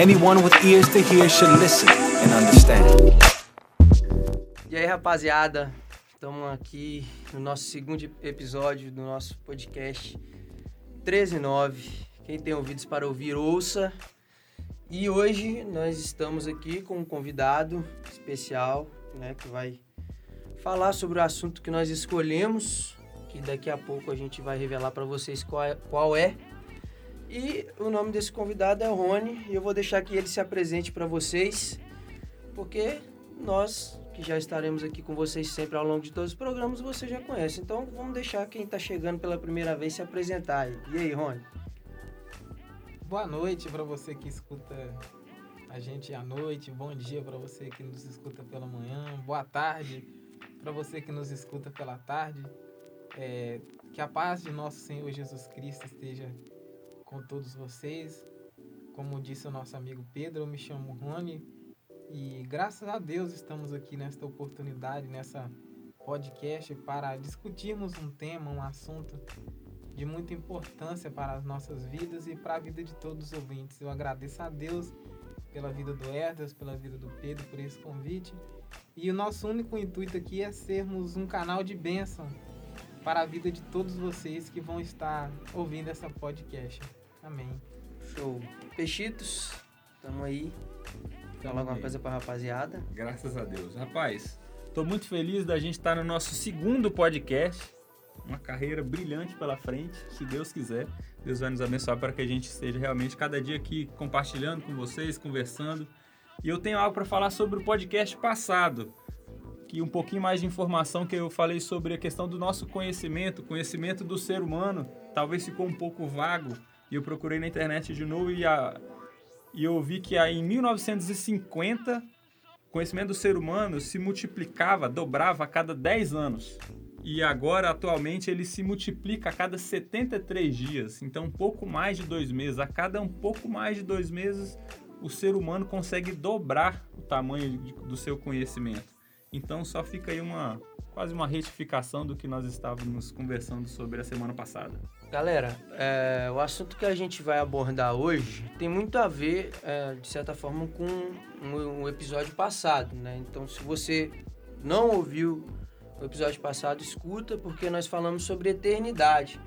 Anyone with ears to hear should listen and understand. E aí, rapaziada, estamos aqui no nosso segundo episódio do nosso podcast 139. Quem tem ouvidos para ouvir, ouça. E hoje nós estamos aqui com um convidado especial, né, que vai falar sobre o assunto que nós escolhemos, que daqui a pouco a gente vai revelar para vocês qual é, qual é. E o nome desse convidado é Rony, e eu vou deixar que ele se apresente para vocês, porque nós que já estaremos aqui com vocês sempre ao longo de todos os programas, você já conhece. Então vamos deixar quem está chegando pela primeira vez se apresentar aí. E aí, Rony? Boa noite para você que escuta a gente à noite, bom dia para você que nos escuta pela manhã, boa tarde para você que nos escuta pela tarde. É, que a paz de nosso Senhor Jesus Cristo esteja com todos vocês. Como disse o nosso amigo Pedro, eu me chamo Rony e graças a Deus estamos aqui nesta oportunidade, nessa podcast, para discutirmos um tema, um assunto de muita importância para as nossas vidas e para a vida de todos os ouvintes. Eu agradeço a Deus pela vida do Herdas, pela vida do Pedro, por esse convite. E o nosso único intuito aqui é sermos um canal de bênção para a vida de todos vocês que vão estar ouvindo essa podcast. Amém. Show. Peixitos, tamo aí. Falar alguma coisa pra rapaziada? Graças a Deus. Rapaz, tô muito feliz da gente estar no nosso segundo podcast. Uma carreira brilhante pela frente, se Deus quiser. Deus vai nos abençoar para que a gente esteja realmente cada dia aqui compartilhando com vocês, conversando. E eu tenho algo para falar sobre o podcast passado, que um pouquinho mais de informação que eu falei sobre a questão do nosso conhecimento, conhecimento do ser humano, talvez ficou um pouco vago. E eu procurei na internet de novo e, a, e eu vi que aí, em 1950 o conhecimento do ser humano se multiplicava, dobrava a cada 10 anos. E agora, atualmente, ele se multiplica a cada 73 dias. Então, um pouco mais de dois meses. A cada um pouco mais de dois meses, o ser humano consegue dobrar o tamanho de, do seu conhecimento. Então, só fica aí uma quase uma retificação do que nós estávamos conversando sobre a semana passada. Galera, é, o assunto que a gente vai abordar hoje tem muito a ver, é, de certa forma, com um, um episódio passado, né? Então, se você não ouviu o episódio passado, escuta, porque nós falamos sobre eternidade.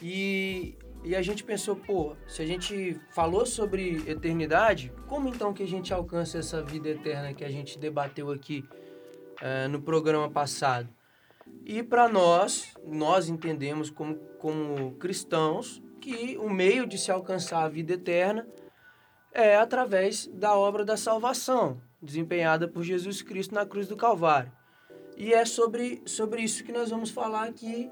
E, e a gente pensou, pô, se a gente falou sobre eternidade, como então que a gente alcança essa vida eterna que a gente debateu aqui é, no programa passado? E para nós, nós entendemos como, como cristãos que o meio de se alcançar a vida eterna é através da obra da salvação, desempenhada por Jesus Cristo na cruz do Calvário. E é sobre, sobre isso que nós vamos falar aqui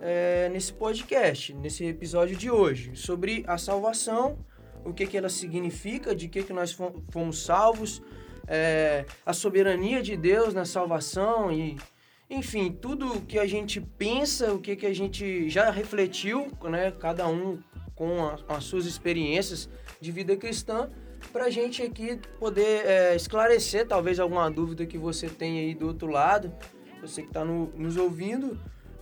é, nesse podcast, nesse episódio de hoje, sobre a salvação, o que, que ela significa, de que, que nós fomos salvos, é, a soberania de Deus na salvação e enfim, tudo que a gente pensa, o que, que a gente já refletiu, né, cada um com a, as suas experiências de vida cristã, para a gente aqui poder é, esclarecer talvez alguma dúvida que você tem aí do outro lado, você que está no, nos ouvindo,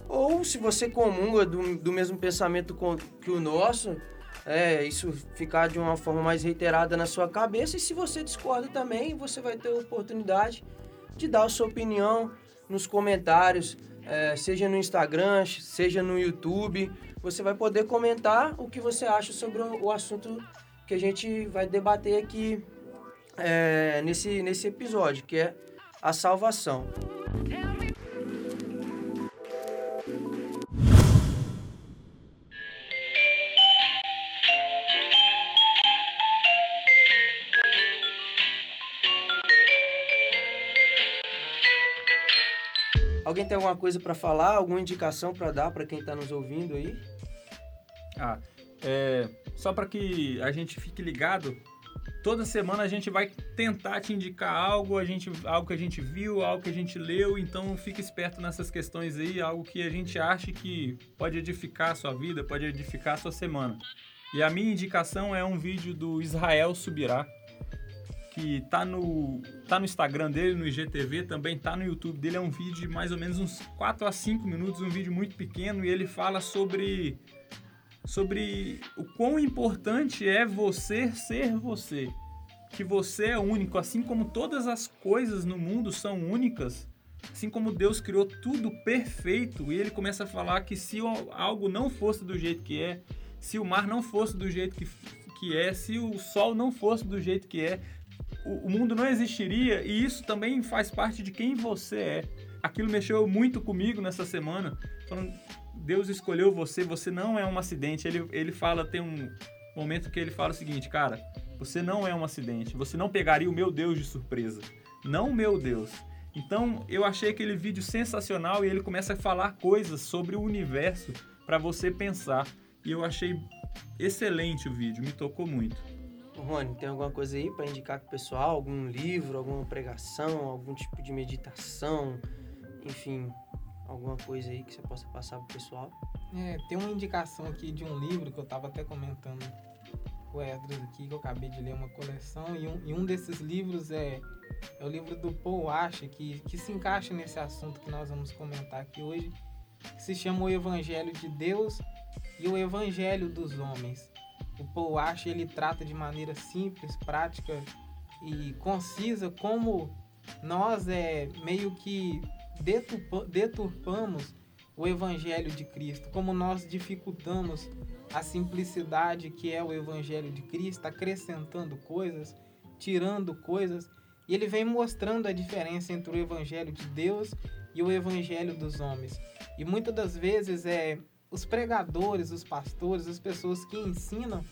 ou se você comunga do, do mesmo pensamento com, que o nosso, é, isso ficar de uma forma mais reiterada na sua cabeça, e se você discorda também, você vai ter a oportunidade de dar a sua opinião, nos comentários, é, seja no Instagram, seja no YouTube. Você vai poder comentar o que você acha sobre o assunto que a gente vai debater aqui é, nesse, nesse episódio, que é a salvação. Alguém tem alguma coisa para falar, alguma indicação para dar para quem está nos ouvindo aí? Ah, é, só para que a gente fique ligado, toda semana a gente vai tentar te indicar algo, a gente, algo que a gente viu, algo que a gente leu, então fique esperto nessas questões aí, algo que a gente acha que pode edificar a sua vida, pode edificar a sua semana. E a minha indicação é um vídeo do Israel Subirá, que tá no, tá no Instagram dele, no IGTV, também tá no YouTube dele. É um vídeo de mais ou menos uns 4 a 5 minutos, um vídeo muito pequeno, e ele fala sobre, sobre o quão importante é você ser você. Que você é único, assim como todas as coisas no mundo são únicas, assim como Deus criou tudo perfeito, e ele começa a falar que se algo não fosse do jeito que é, se o mar não fosse do jeito que, que é, se o sol não fosse do jeito que é, o, o mundo não existiria, e isso também faz parte de quem você é. Aquilo mexeu muito comigo nessa semana, falando, Deus escolheu você, você não é um acidente. Ele, ele fala, tem um momento que ele fala o seguinte, cara, você não é um acidente, você não pegaria o meu Deus de surpresa, não o meu Deus. Então eu achei aquele vídeo sensacional e ele começa a falar coisas sobre o universo para você pensar. E eu achei excelente o vídeo, me tocou muito. Rony, tem alguma coisa aí para indicar com o pessoal? Algum livro, alguma pregação, algum tipo de meditação, enfim, alguma coisa aí que você possa passar pro pessoal? É, tem uma indicação aqui de um livro que eu tava até comentando com o Edras aqui, que eu acabei de ler uma coleção, e um, e um desses livros é, é o livro do Paul Ashe, que, que se encaixa nesse assunto que nós vamos comentar aqui hoje, que se chama O Evangelho de Deus e o Evangelho dos Homens. O Paul Ashe, ele trata de maneira simples, prática e concisa como nós é meio que deturpa, deturpamos o Evangelho de Cristo, como nós dificultamos a simplicidade que é o Evangelho de Cristo, acrescentando coisas, tirando coisas. E ele vem mostrando a diferença entre o Evangelho de Deus e o Evangelho dos homens. E muitas das vezes é os pregadores, os pastores, as pessoas que ensinam,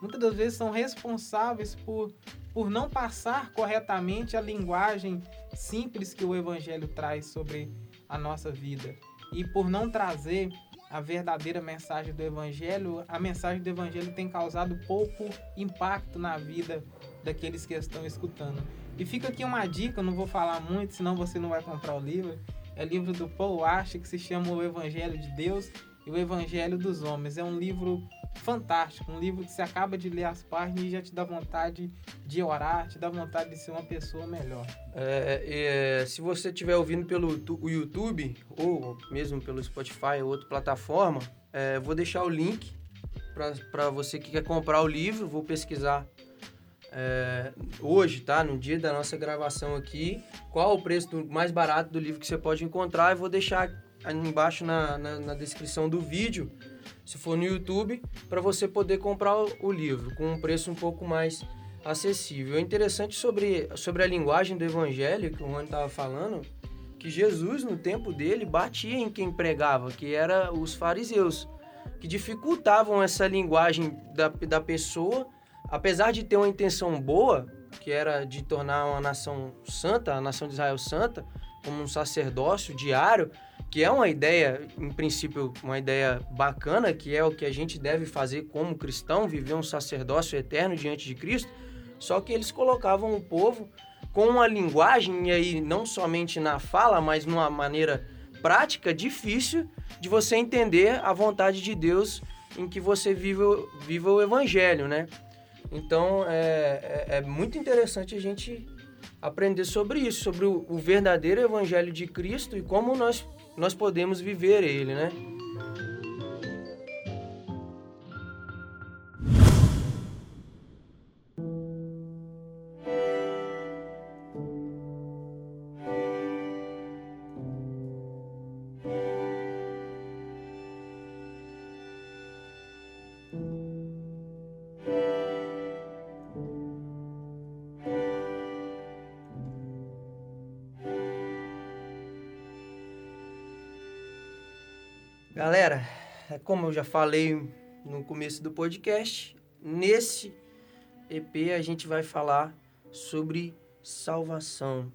muitas das vezes são responsáveis por, por não passar corretamente a linguagem simples que o Evangelho traz sobre a nossa vida. E por não trazer a verdadeira mensagem do Evangelho, a mensagem do Evangelho tem causado pouco impacto na vida daqueles que estão escutando. E fica aqui uma dica, não vou falar muito, senão você não vai comprar o livro. É o livro do Paul Ashe, que se chama O Evangelho de Deus e o Evangelho dos Homens. É um livro fantástico, um livro que você acaba de ler as páginas e já te dá vontade de orar, te dá vontade de ser uma pessoa melhor. É, é, se você estiver ouvindo pelo o YouTube ou mesmo pelo Spotify ou outra plataforma, é, vou deixar o link para você que quer comprar o livro. Vou pesquisar é, hoje, tá? No dia da nossa gravação aqui, qual o preço mais barato do livro que você pode encontrar. Eu vou deixar embaixo na, na, na descrição do vídeo, se for no YouTube, para você poder comprar o, o, livro com um preço um pouco mais acessível. É interessante sobre, sobre a linguagem do evangelho que o Rony estava falando, que Jesus, no tempo dele, batia em quem pregava, que era os fariseus, que dificultavam essa linguagem da, da pessoa, apesar de ter uma intenção boa, que era de tornar uma nação santa, a nação de Israel santa, como um sacerdócio diário, que é uma ideia, em princípio, uma ideia bacana, que é o que a gente deve fazer como cristão, viver um sacerdócio eterno diante de Cristo, só que eles colocavam o povo com uma linguagem, e aí não somente na fala, mas numa maneira prática, difícil de você entender a vontade de Deus em que você vive o evangelho, né? Então é, é, é muito interessante a gente aprender sobre isso, sobre o, o verdadeiro evangelho de Cristo e como nós, nós podemos viver ele, né? Galera, é como eu já falei no começo do podcast, nesse EP a gente vai falar sobre salvação,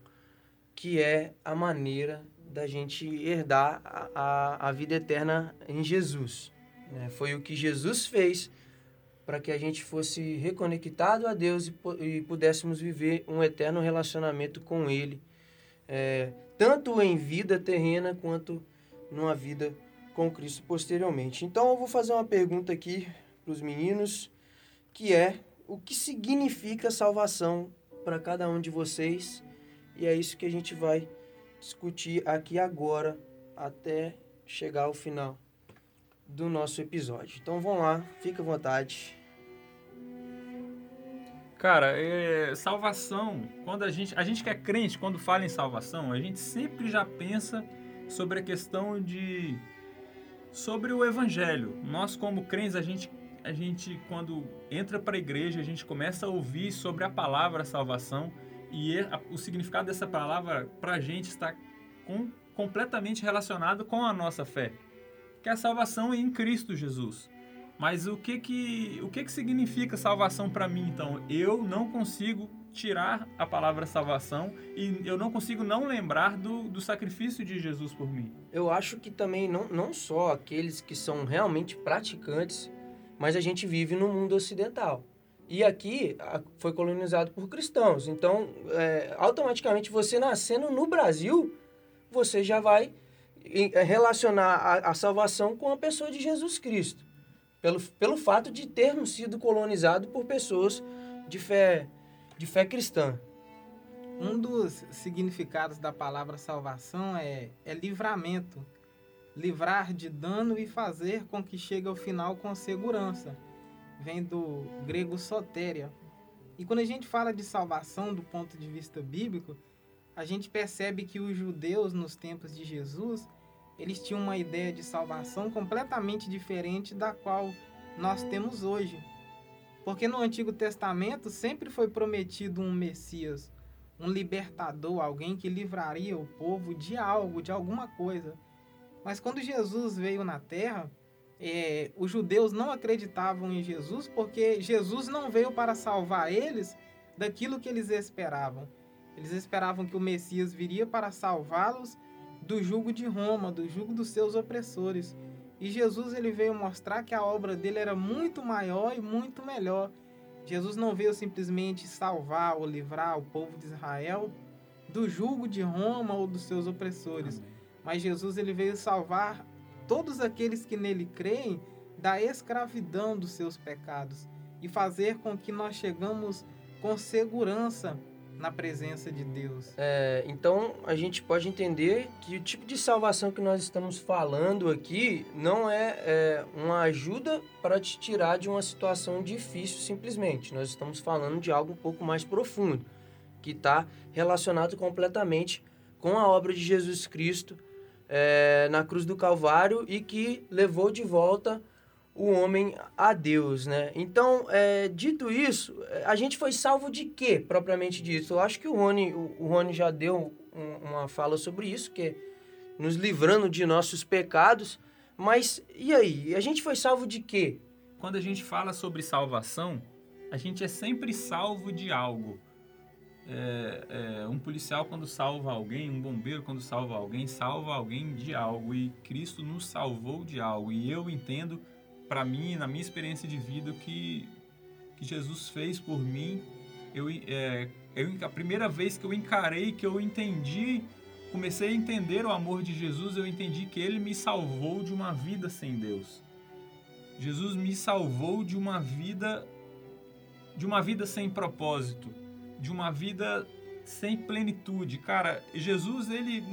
que é a maneira da gente herdar a, a, vida eterna em Jesus. Né? Foi o que Jesus fez para que a gente fosse reconectado a Deus e, e pudéssemos viver um eterno relacionamento com Ele, é, tanto em vida terrena quanto numa vida com Cristo posteriormente. Então eu vou fazer uma pergunta aqui para os meninos, que é o que significa salvação para cada um de vocês? E é isso que a gente vai discutir aqui agora até chegar ao final. do nosso episódio. Então vamos lá, fica à vontade. Cara, é, salvação, quando a gente, a gente que é crente, quando fala em salvação, a gente sempre já pensa sobre a questão de sobre o evangelho. Nós como crentes, a gente a gente quando entra para a igreja, a gente começa a ouvir sobre a palavra salvação e o significado dessa palavra para a gente está com, completamente relacionado com a nossa fé, que é a salvação em Cristo Jesus. Mas o que que, o que, que significa salvação para mim, então? Eu não consigo tirar a palavra salvação e eu não consigo não lembrar do, do sacrifício de Jesus por mim. Eu acho que também não, não só aqueles que são realmente praticantes, mas a gente vive no mundo ocidental. E aqui foi colonizado por cristãos. Então, é, automaticamente, você nascendo no Brasil, você já vai relacionar a, a salvação com a pessoa de Jesus Cristo pelo, pelo fato de termos sido colonizados por pessoas de fé, de fé cristã. Um dos significados da palavra salvação é, é livramento. Livrar de dano e fazer com que chegue ao final com segurança. Vem do grego sotéria. E quando a gente fala de salvação do ponto de vista bíblico, a gente percebe que os judeus nos tempos de Jesus eles tinham uma ideia de salvação completamente diferente da qual nós temos hoje. Porque no Antigo Testamento sempre foi prometido um Messias, um libertador, alguém que livraria o povo de algo, de alguma coisa. Mas quando Jesus veio na terra, é, os judeus não acreditavam em Jesus porque Jesus não veio para salvar eles daquilo que eles esperavam. Eles esperavam que o Messias viria para salvá-los do jugo de Roma, do jugo dos seus opressores. E Jesus ele veio mostrar que a obra dele era muito maior e muito melhor. Jesus não veio simplesmente salvar ou livrar o povo de Israel do jugo de Roma ou dos seus opressores, Amém. mas Jesus ele veio salvar todos aqueles que nele creem da escravidão dos seus pecados e fazer com que nós chegamos com segurança na presença de Deus. É, então a gente pode entender que o tipo de salvação que nós estamos falando aqui não é, é uma ajuda para te tirar de uma situação difícil simplesmente. Nós estamos falando de algo um pouco mais profundo, que está relacionado completamente com a obra de Jesus Cristo é, na cruz do Calvário e que levou de volta o homem a Deus, né? Então, é, dito isso, a gente foi salvo de quê, propriamente dito? Eu acho que o Rony, o, Rony já deu um, uma fala sobre isso, que é nos livrando de nossos pecados. Mas e aí? A gente foi salvo de quê? Quando a gente fala sobre salvação, a gente é sempre salvo de algo. É, é, um policial quando salva alguém, um bombeiro quando salva alguém, salva alguém de algo e Cristo nos salvou de algo. E eu entendo para mim, na minha experiência de vida, que, que Jesus fez por mim, eu, é, eu, a primeira vez que eu encarei, que eu entendi, comecei a entender o amor de Jesus, eu entendi que Ele me salvou de uma vida sem Deus. Jesus me salvou de uma vida, de uma vida sem propósito, de uma vida sem plenitude. Cara, Jesus, ele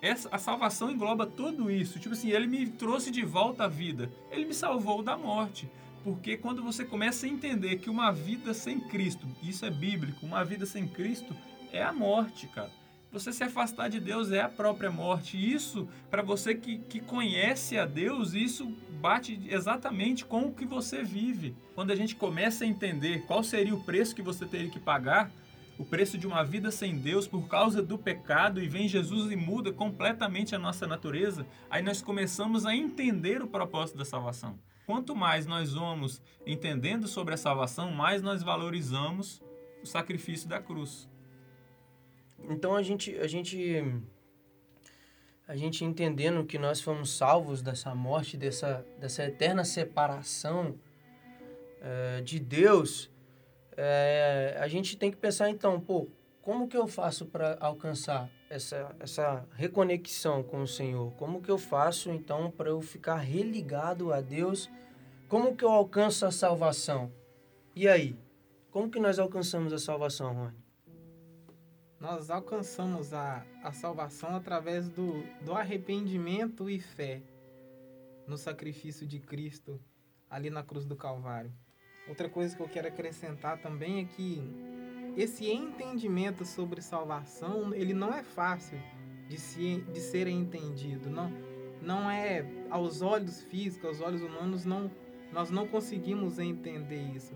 essa, a salvação engloba tudo isso. Tipo assim, ele me trouxe de volta à vida. Ele me salvou da morte. Porque quando você começa a entender que uma vida sem Cristo, isso é bíblico, uma vida sem Cristo é a morte, cara. Você se afastar de Deus é a própria morte. Isso, para você que, que conhece a Deus, isso bate exatamente com o que você vive. Quando a gente começa a entender qual seria o preço que você teria que pagar o preço de uma vida sem Deus por causa do pecado e vem Jesus e muda completamente a nossa natureza, aí nós começamos a entender o propósito da salvação. Quanto mais nós vamos entendendo sobre a salvação, mais nós valorizamos o sacrifício da cruz. Então a gente a gente a gente entendendo que nós fomos salvos dessa morte, dessa dessa eterna separação uh, de Deus, é, a gente tem que pensar então, pô, como que eu faço para alcançar essa, essa reconexão com o Senhor? Como que eu faço então para eu ficar religado a Deus? Como que eu alcanço a salvação? E aí? Como que nós alcançamos a salvação, Rony? Nós alcançamos a, a salvação através do, do arrependimento e fé. no sacrifício de Cristo ali na cruz do Calvário. Outra coisa que eu quero acrescentar também é que esse entendimento sobre salvação, ele não é fácil de, se, de ser entendido. Não, não é aos olhos físicos, aos olhos humanos, não, nós não conseguimos entender isso.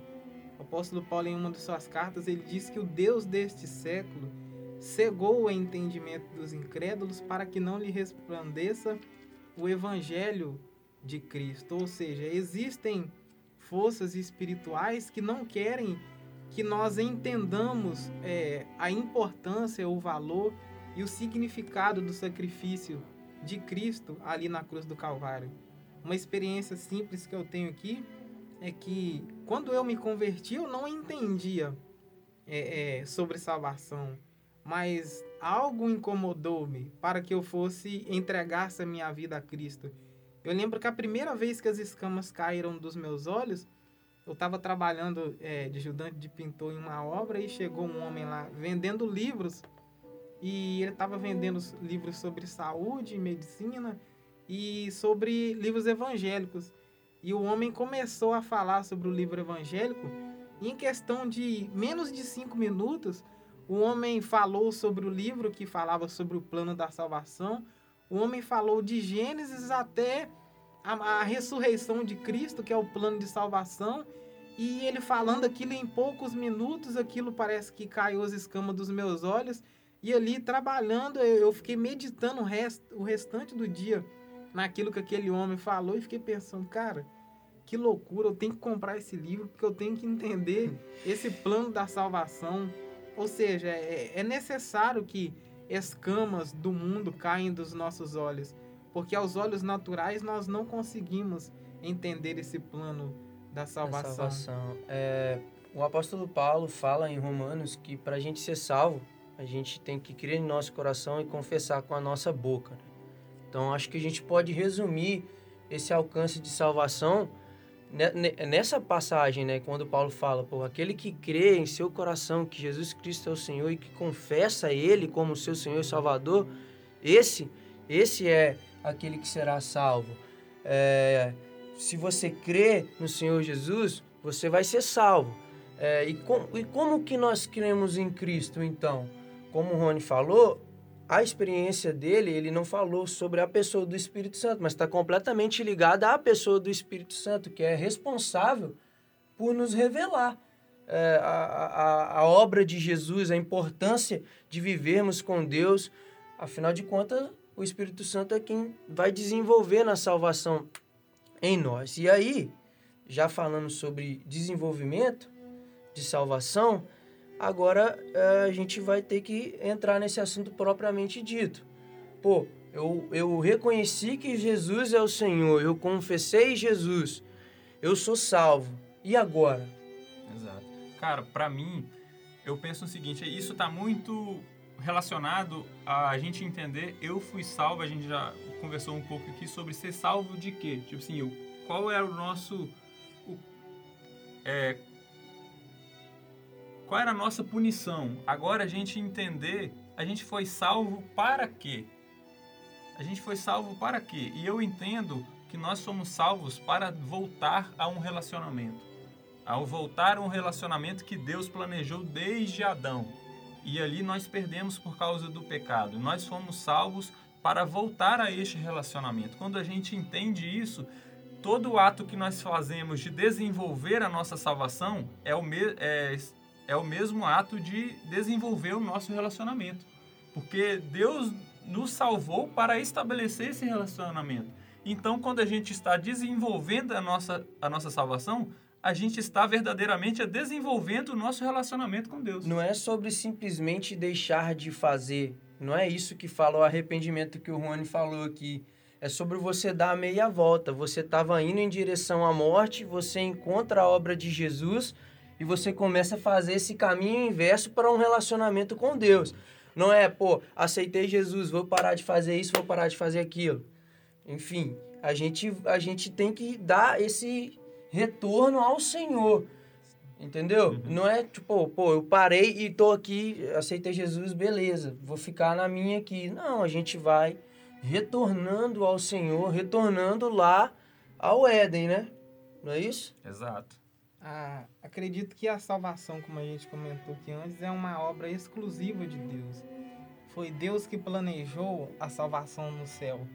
O apóstolo Paulo, em uma de suas cartas, ele diz que o Deus deste século cegou o entendimento dos incrédulos para que não lhe resplandeça o evangelho de Cristo. Ou seja, existem forças espirituais que não querem que nós entendamos é, a importância, o valor e o significado do sacrifício de Cristo ali na cruz do Calvário. Uma experiência simples que eu tenho aqui é que quando eu me converti, eu não entendia é, é, sobre salvação, mas algo incomodou-me para que eu fosse entregar-se a minha vida a Cristo. Eu lembro que a primeira vez que as escamas caíram dos meus olhos, eu estava trabalhando é, de ajudante de pintor em uma obra e chegou um homem lá vendendo livros e ele estava vendendo livros sobre saúde, medicina e sobre livros evangélicos. E o homem começou a falar sobre o livro evangélico. E em questão de menos de cinco minutos, o homem falou sobre o livro que falava sobre o plano da salvação. O homem falou de Gênesis até a, a ressurreição de Cristo, que é o plano de salvação. E ele falando aquilo em poucos minutos, aquilo parece que caiu as escamas dos meus olhos. E ali trabalhando, eu fiquei meditando o, rest, o restante do dia naquilo que aquele homem falou e fiquei pensando, cara, que loucura, eu tenho que comprar esse livro porque eu tenho que entender esse plano da salvação. Ou seja, é, é necessário que escamas do mundo caem dos nossos olhos, porque aos olhos naturais nós não conseguimos entender esse plano da salvação. Salvação. É, o apóstolo Paulo fala em Romanos que para a gente ser salvo, a gente tem que crer em nosso coração e confessar com a nossa boca. Né? Então, acho que a gente pode resumir esse alcance de salvação nessa passagem, né, quando Paulo fala, pô, aquele que crê em seu coração que Jesus Cristo é o Senhor e que confessa Ele como seu Senhor e Salvador, esse, esse é aquele que será salvo. É, se você crê no Senhor Jesus, você vai ser salvo. É, e, com, e como que nós cremos em Cristo, então? Como o Rony falou, a experiência dele, ele não falou sobre a pessoa do Espírito Santo, mas está completamente ligada à pessoa do Espírito Santo, que é responsável por nos revelar é, a, a, a obra de Jesus, a importância de vivermos com Deus. Afinal de contas, o Espírito Santo é quem vai desenvolver na salvação em nós. E aí, já falando sobre desenvolvimento de salvação, Agora é, a gente vai ter que entrar nesse assunto propriamente dito. Pô, eu, eu reconheci que Jesus é o Senhor, eu confessei Jesus, eu sou salvo. E agora? Exato. Cara, para mim, eu penso o seguinte: isso está muito relacionado a gente entender eu fui salvo, a gente já conversou um pouco aqui sobre ser salvo de quê? Tipo assim, qual é o nosso. O, é, qual era a nossa punição? Agora a gente entender, a gente foi salvo para quê? A gente foi salvo para quê? E eu entendo que nós somos salvos para voltar a um relacionamento. Ao voltar a um relacionamento que Deus planejou desde Adão. E ali nós perdemos por causa do pecado. Nós fomos salvos para voltar a este relacionamento. Quando a gente entende isso, todo ato que nós fazemos de desenvolver a nossa salvação é, o me é é o mesmo ato de desenvolver o nosso relacionamento. Porque Deus nos salvou para estabelecer esse relacionamento. Então, quando a gente está desenvolvendo a nossa, a nossa salvação, a gente está verdadeiramente desenvolvendo o nosso relacionamento com Deus. Não é sobre simplesmente deixar de fazer. Não é isso que fala o arrependimento que o Rony falou aqui. É sobre você dar a meia volta. Você estava indo em direção à morte, você encontra a obra de Jesus e você começa a fazer esse caminho inverso para um relacionamento com Deus. Não é, pô, aceitei Jesus, vou parar de fazer isso, vou parar de fazer aquilo. Enfim, a gente, a gente tem que dar esse retorno ao Senhor. Entendeu? Uhum. Não é tipo, pô, eu parei e tô aqui, aceitei Jesus, beleza, vou ficar na minha aqui. Não, a gente vai retornando ao Senhor, retornando lá ao Éden, né? Não é isso? Exato. Ah, acredito que a salvação, como a gente comentou aqui antes, é uma obra exclusiva de Deus. Foi Deus que planejou a salvação no céu.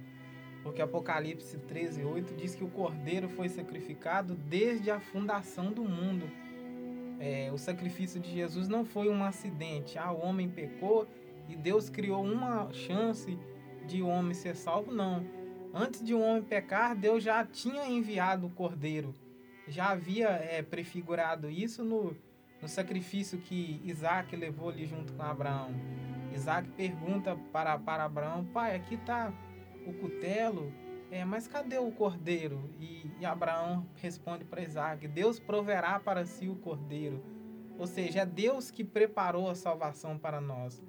Porque Apocalipse 13, 8 diz que o Cordeiro foi sacrificado desde a fundação do mundo. É, o sacrifício de Jesus não foi um acidente. Ah, o homem pecou e Deus criou uma chance de o homem ser salvo. Não. Antes de o homem pecar, Deus já tinha enviado o Cordeiro. Já havia é, prefigurado isso no, no sacrifício que Isaac levou ali junto com Abraão. Isaac pergunta para, para Abraão: Pai, aqui está o cutelo, é, mas cadê o cordeiro? E, e Abraão responde para Isaac: Deus proverá para si o cordeiro. Ou seja, é Deus que preparou a salvação para nós.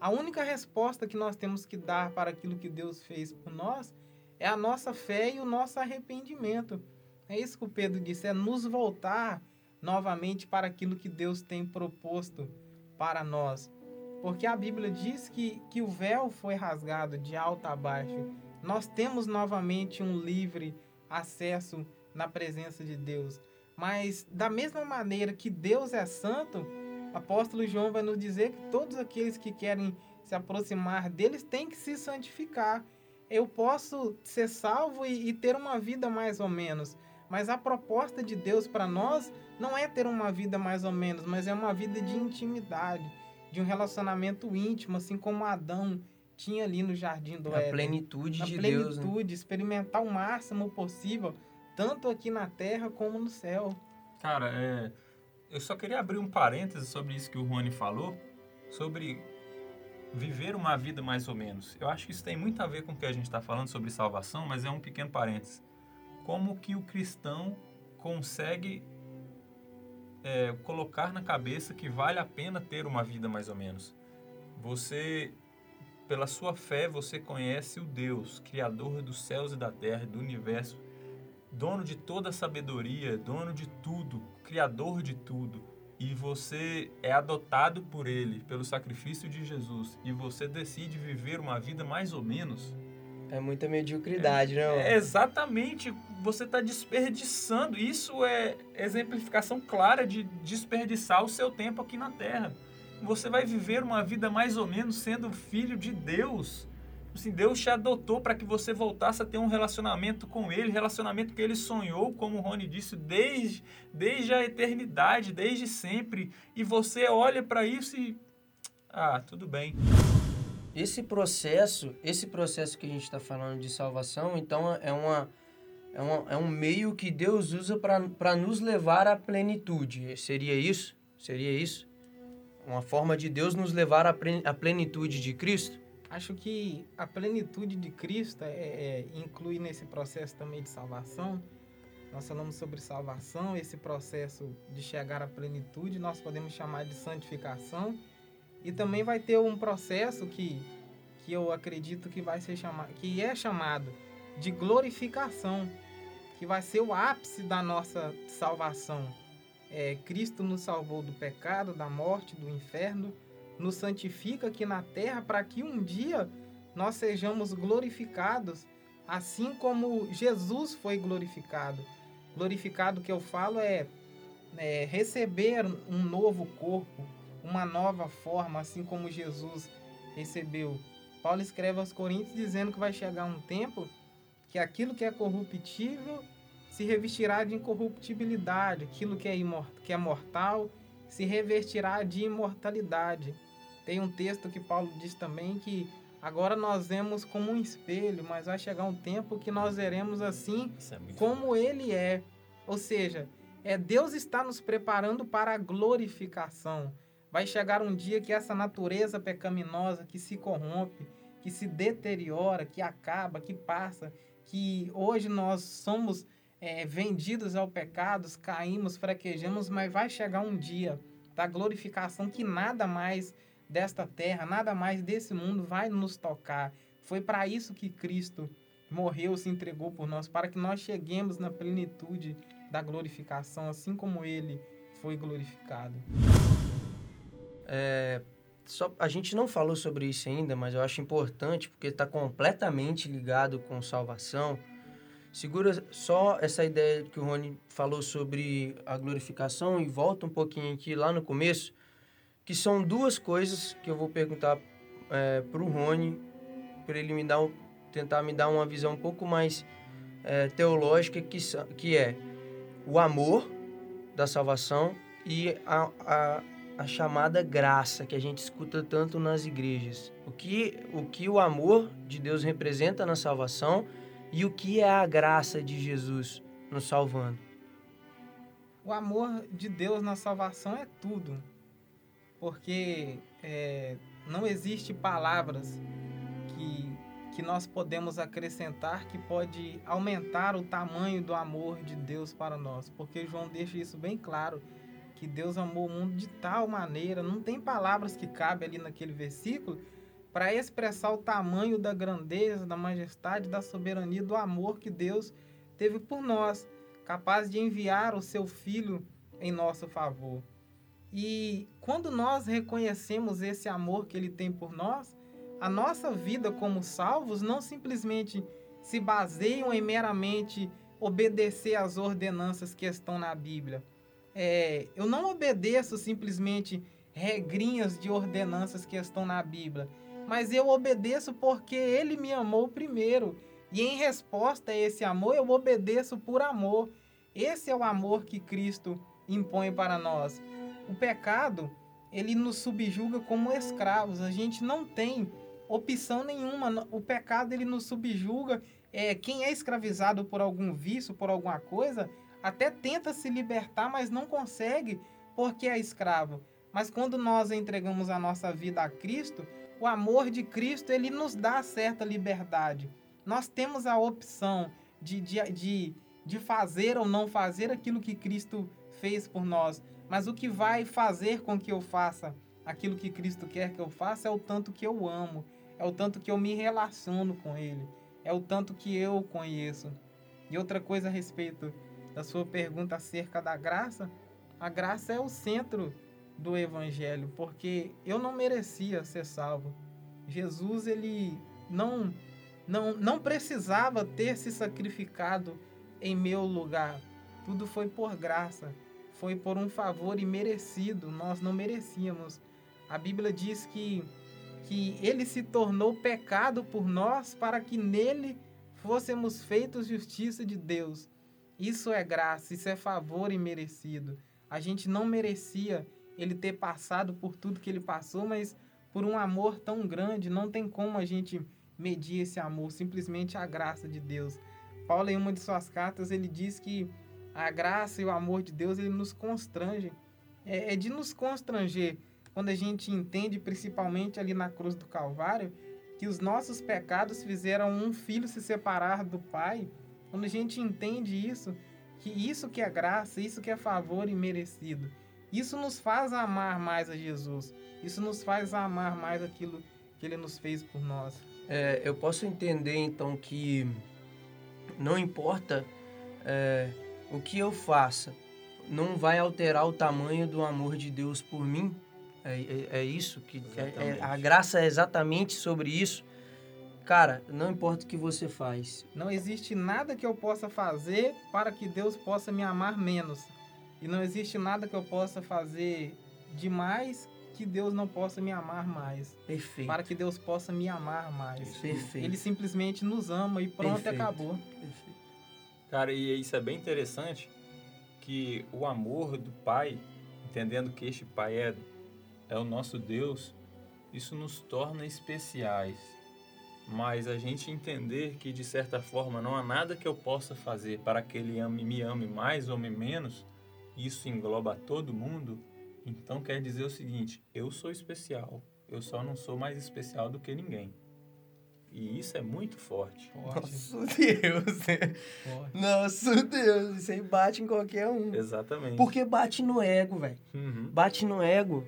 A única resposta que nós temos que dar para aquilo que Deus fez por nós é a nossa fé e o nosso arrependimento. É isso que o Pedro disse: é nos voltar novamente para aquilo que Deus tem proposto para nós. Porque a Bíblia diz que, que o véu foi rasgado de alto a baixo. Nós temos novamente um livre acesso na presença de Deus. Mas, da mesma maneira que Deus é santo, o apóstolo João vai nos dizer que todos aqueles que querem se aproximar deles têm que se santificar. Eu posso ser salvo e, e ter uma vida mais ou menos. Mas a proposta de Deus para nós não é ter uma vida mais ou menos, mas é uma vida de intimidade de um relacionamento íntimo, assim como Adão tinha ali no jardim do a Éden. plenitude Na de plenitude, Deus. Né? experimentar o máximo possível, tanto aqui na terra como no céu. Cara, é, eu só queria abrir um parêntese sobre isso que o Rony falou, sobre viver uma vida mais ou menos. Eu acho que isso tem muito a ver com o que a gente está falando sobre salvação, mas é um pequeno parêntese. Como que o cristão consegue é, colocar na cabeça que vale a pena ter uma vida mais ou menos. Você, pela sua fé, você conhece o Deus, Criador dos céus e da terra, do universo, dono de toda a sabedoria, dono de tudo, Criador de tudo. E você é adotado por Ele, pelo sacrifício de Jesus, e você decide viver uma vida mais ou menos, É muita mediocridade, né? mano? é exatamente, você está desperdiçando. Isso é exemplificação clara de desperdiçar o seu tempo aqui na Terra. Você vai viver uma vida mais ou menos sendo filho de Deus. Assim, Deus te adotou para que você voltasse a ter um relacionamento com Ele, relacionamento que Ele sonhou, como o Rony disse, desde, desde a eternidade, desde sempre. E você olha para isso e. Ah, tudo bem. Esse processo, esse processo que a gente está falando de salvação, então é uma é, uma, é um meio que Deus usa para nos levar à plenitude. Seria isso? Seria isso? Uma forma de Deus nos levar à plen- à plenitude de Cristo? Acho que a plenitude de Cristo é, é, inclui nesse processo também de salvação. Nós falamos sobre salvação, esse processo de chegar à plenitude, nós podemos chamar de santificação. E também vai ter um processo que, que eu acredito que vai ser chamado, que é chamado de glorificação, que vai ser o ápice da nossa salvação. É, Cristo nos salvou do pecado, da morte, do inferno, nos santifica aqui na terra para que um dia nós sejamos glorificados, assim como Jesus foi glorificado. Glorificado que eu falo é, é receber um novo corpo, uma nova forma, assim como Jesus recebeu. Paulo escreve aos Coríntios dizendo que vai chegar um tempo que aquilo que é corruptível se revestirá de incorruptibilidade, aquilo que é, que é mortal se revestirá de imortalidade. Tem um texto que Paulo diz também que agora nós vemos como um espelho, mas vai chegar um tempo que nós veremos assim é como ele é. Ou seja, é Deus está nos preparando para a glorificação. Vai chegar um dia que essa natureza pecaminosa que se corrompe, que se deteriora, que acaba, que passa, que hoje nós somos é, vendidos ao pecado, caímos, fraquejamos, mas vai chegar um dia da glorificação que nada mais desta terra, nada mais desse mundo vai nos tocar. Foi para isso que Cristo morreu, se entregou por nós, para que nós cheguemos na plenitude da glorificação, assim como ele foi glorificado. É, só, a gente não falou sobre isso ainda, mas eu acho importante porque está completamente ligado com salvação. segura só essa ideia que o Rony falou sobre a glorificação e volta um pouquinho aqui lá no começo, que são duas coisas que eu vou perguntar é, para o Rony, para ele me dar tentar me dar uma visão um pouco mais é, teológica, que, que é o amor da salvação e a, a, a chamada graça que a gente escuta tanto nas igrejas. O que, o que o amor de Deus representa na salvação e o que é a graça de Jesus nos salvando. O amor de Deus na salvação é tudo, porque é, não existe palavras que, que nós podemos acrescentar que pode aumentar o tamanho do amor de Deus para nós, porque João deixa isso bem claro que Deus amou o mundo de tal maneira, não tem palavras que cabem ali naquele versículo para expressar o tamanho da grandeza, da majestade, da soberania, do amor que Deus teve por nós, capaz de enviar o seu filho em nosso favor. E quando nós reconhecemos esse amor que ele tem por nós, a nossa vida como salvos não simplesmente se baseiam em meramente obedecer às ordenanças que estão na Bíblia é, eu não obedeço simplesmente regrinhas de ordenanças que estão na Bíblia, mas eu obedeço porque Ele me amou primeiro. E em resposta a esse amor, eu obedeço por amor. Esse é o amor que Cristo impõe para nós. O pecado, ele nos subjuga como escravos. A gente não tem opção nenhuma. O pecado, ele nos subjuga. É, quem é escravizado por algum vício, por alguma coisa, até tenta se libertar, mas não consegue porque é escravo. Mas quando nós entregamos a nossa vida a Cristo, o amor de Cristo ele nos dá certa liberdade. Nós temos a opção de, de, de, de fazer ou não fazer aquilo que Cristo fez por nós. Mas o que vai fazer com que eu faça aquilo que Cristo quer que eu faça é o tanto que eu amo, é o tanto que eu me relaciono com Ele, é o tanto que eu conheço. E outra coisa a respeito da sua pergunta acerca da graça, a graça é o centro do evangelho, porque eu não merecia ser salvo. Jesus ele não não não precisava ter se sacrificado em meu lugar. Tudo foi por graça, foi por um favor imerecido, nós não merecíamos. A Bíblia diz que que ele se tornou pecado por nós para que nele fôssemos feitos justiça de Deus. Isso é graça, isso é favor imerecido. A gente não merecia ele ter passado por tudo que ele passou, mas por um amor tão grande, não tem como a gente medir esse amor, simplesmente a graça de Deus. Paulo, em uma de suas cartas, ele diz que a graça e o amor de Deus ele nos constrange. É, é de nos constranger quando a gente entende, principalmente ali na cruz do Calvário, que os nossos pecados fizeram um filho se separar do Pai quando a gente entende isso, que isso que é graça, isso que é favor imerecido, isso nos faz amar mais a Jesus. Isso nos faz amar mais aquilo que ele nos fez por nós. É, eu posso entender então que não importa é, o que eu faça, não vai alterar o tamanho do amor de Deus por mim. É, é, é isso que é, é, a graça é exatamente sobre isso. Cara, não importa o que você faz. Não existe nada que eu possa fazer para que Deus possa me amar menos. E não existe nada que eu possa fazer demais que Deus não possa me amar mais. Perfeito. Para que Deus possa me amar mais. Perfeito. Ele simplesmente nos ama e pronto, Perfeito. acabou. Perfeito. Cara, e isso é bem interessante que o amor do Pai, entendendo que este Pai é, é o nosso Deus, isso nos torna especiais mas a gente entender que de certa forma não há nada que eu possa fazer para que ele ame, me ame mais ou me menos, isso engloba todo mundo, então quer dizer o seguinte: eu sou especial, eu só não sou mais especial do que ninguém. E isso é muito forte. forte. Nossa Deus. Forte. Nossa Deus, isso aí bate em qualquer um. Exatamente. Porque bate no ego, velho. Uhum. Bate no ego.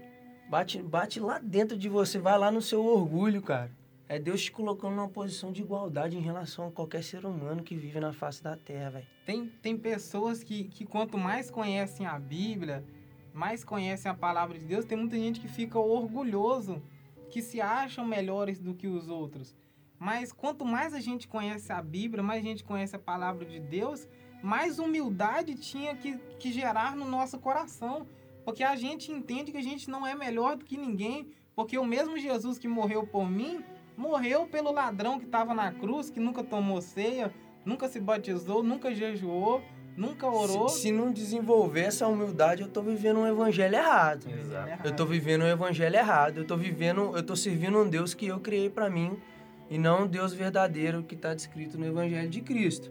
Bate, bate lá dentro de você, vai lá no seu orgulho, cara. É Deus te colocando numa posição de igualdade em relação a qualquer ser humano que vive na face da terra, velho. Tem, tem pessoas que, que quanto mais conhecem a Bíblia, mais conhecem a palavra de Deus, tem muita gente que fica orgulhoso, que se acham melhores do que os outros. Mas quanto mais a gente conhece a Bíblia, mais a gente conhece a palavra de Deus, mais humildade tinha que, que gerar no nosso coração. Porque a gente entende que a gente não é melhor do que ninguém. Porque o mesmo Jesus que morreu por mim, morreu pelo ladrão que estava na cruz, que nunca tomou ceia, nunca se batizou, nunca jejuou, nunca orou. Se, se não desenvolver essa humildade, eu tô vivendo um evangelho errado. Exato. Eu tô vivendo um evangelho errado. Eu tô vivendo, eu tô servindo um Deus que eu criei para mim e não um Deus verdadeiro que está descrito no evangelho de Cristo.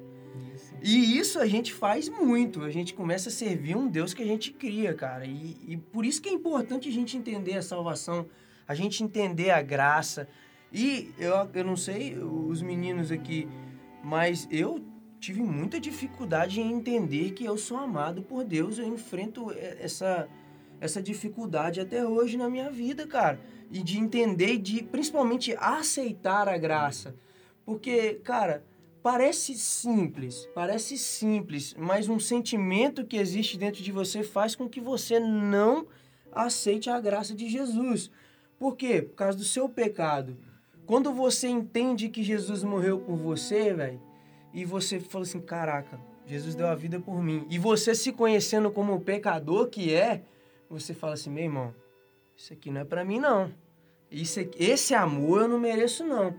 Isso. E isso a gente faz muito. A gente começa a servir um Deus que a gente cria, cara. E, e por isso que é importante a gente entender a salvação, a gente entender a graça. E eu, eu não sei os meninos aqui, mas eu tive muita dificuldade em entender que eu sou amado por Deus. Eu enfrento essa, essa dificuldade até hoje na minha vida, cara. E de entender de principalmente aceitar a graça. Porque, cara, parece simples, parece simples, mas um sentimento que existe dentro de você faz com que você não aceite a graça de Jesus. Por quê? Por causa do seu pecado. Quando você entende que Jesus morreu por você, velho, e você fala assim, caraca, Jesus deu a vida por mim. E você se conhecendo como o pecador que é, você fala assim, meu irmão, isso aqui não é para mim não. Isso aqui, esse amor eu não mereço não.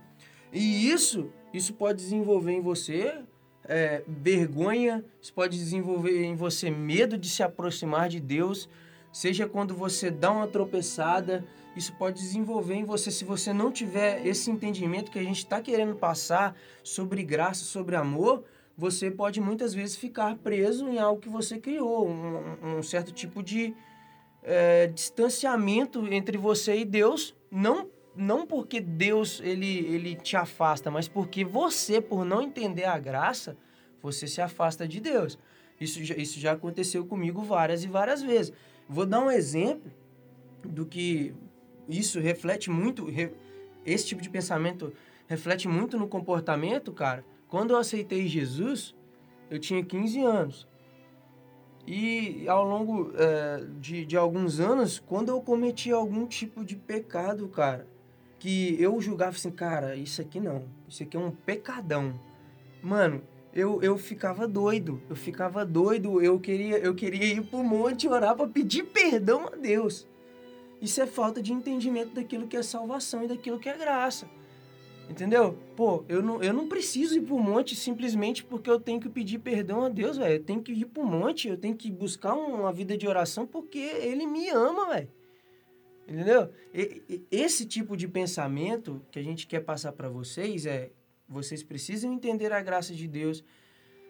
E isso, isso pode desenvolver em você é, vergonha, isso pode desenvolver em você medo de se aproximar de Deus, seja quando você dá uma tropeçada, isso pode desenvolver em você se você não tiver esse entendimento que a gente está querendo passar sobre graça, sobre amor, você pode muitas vezes ficar preso em algo que você criou, um, um certo tipo de é, distanciamento entre você e Deus, não não porque Deus ele, ele te afasta, mas porque você, por não entender a graça, você se afasta de Deus. Isso já, isso já aconteceu comigo várias e várias vezes. Vou dar um exemplo do que isso reflete muito, re, esse tipo de pensamento reflete muito no comportamento, cara. Quando eu aceitei Jesus, eu tinha 15 anos. E ao longo é, de, de alguns anos, quando eu cometi algum tipo de pecado, cara, que eu julgava assim, cara, isso aqui não, isso aqui é um pecadão. Mano, eu, eu ficava doido, eu ficava doido, eu queria, eu queria ir pro monte orar para pedir perdão a Deus. Isso é falta de entendimento daquilo que é salvação e daquilo que é graça. Entendeu? Pô, eu não, eu não preciso ir pro monte simplesmente porque eu tenho que pedir perdão a Deus, velho. Eu tenho que ir pro monte, eu tenho que buscar uma vida de oração porque Ele me ama, velho. Entendeu? E, e, esse tipo de pensamento que a gente quer passar para vocês é: vocês precisam entender a graça de Deus,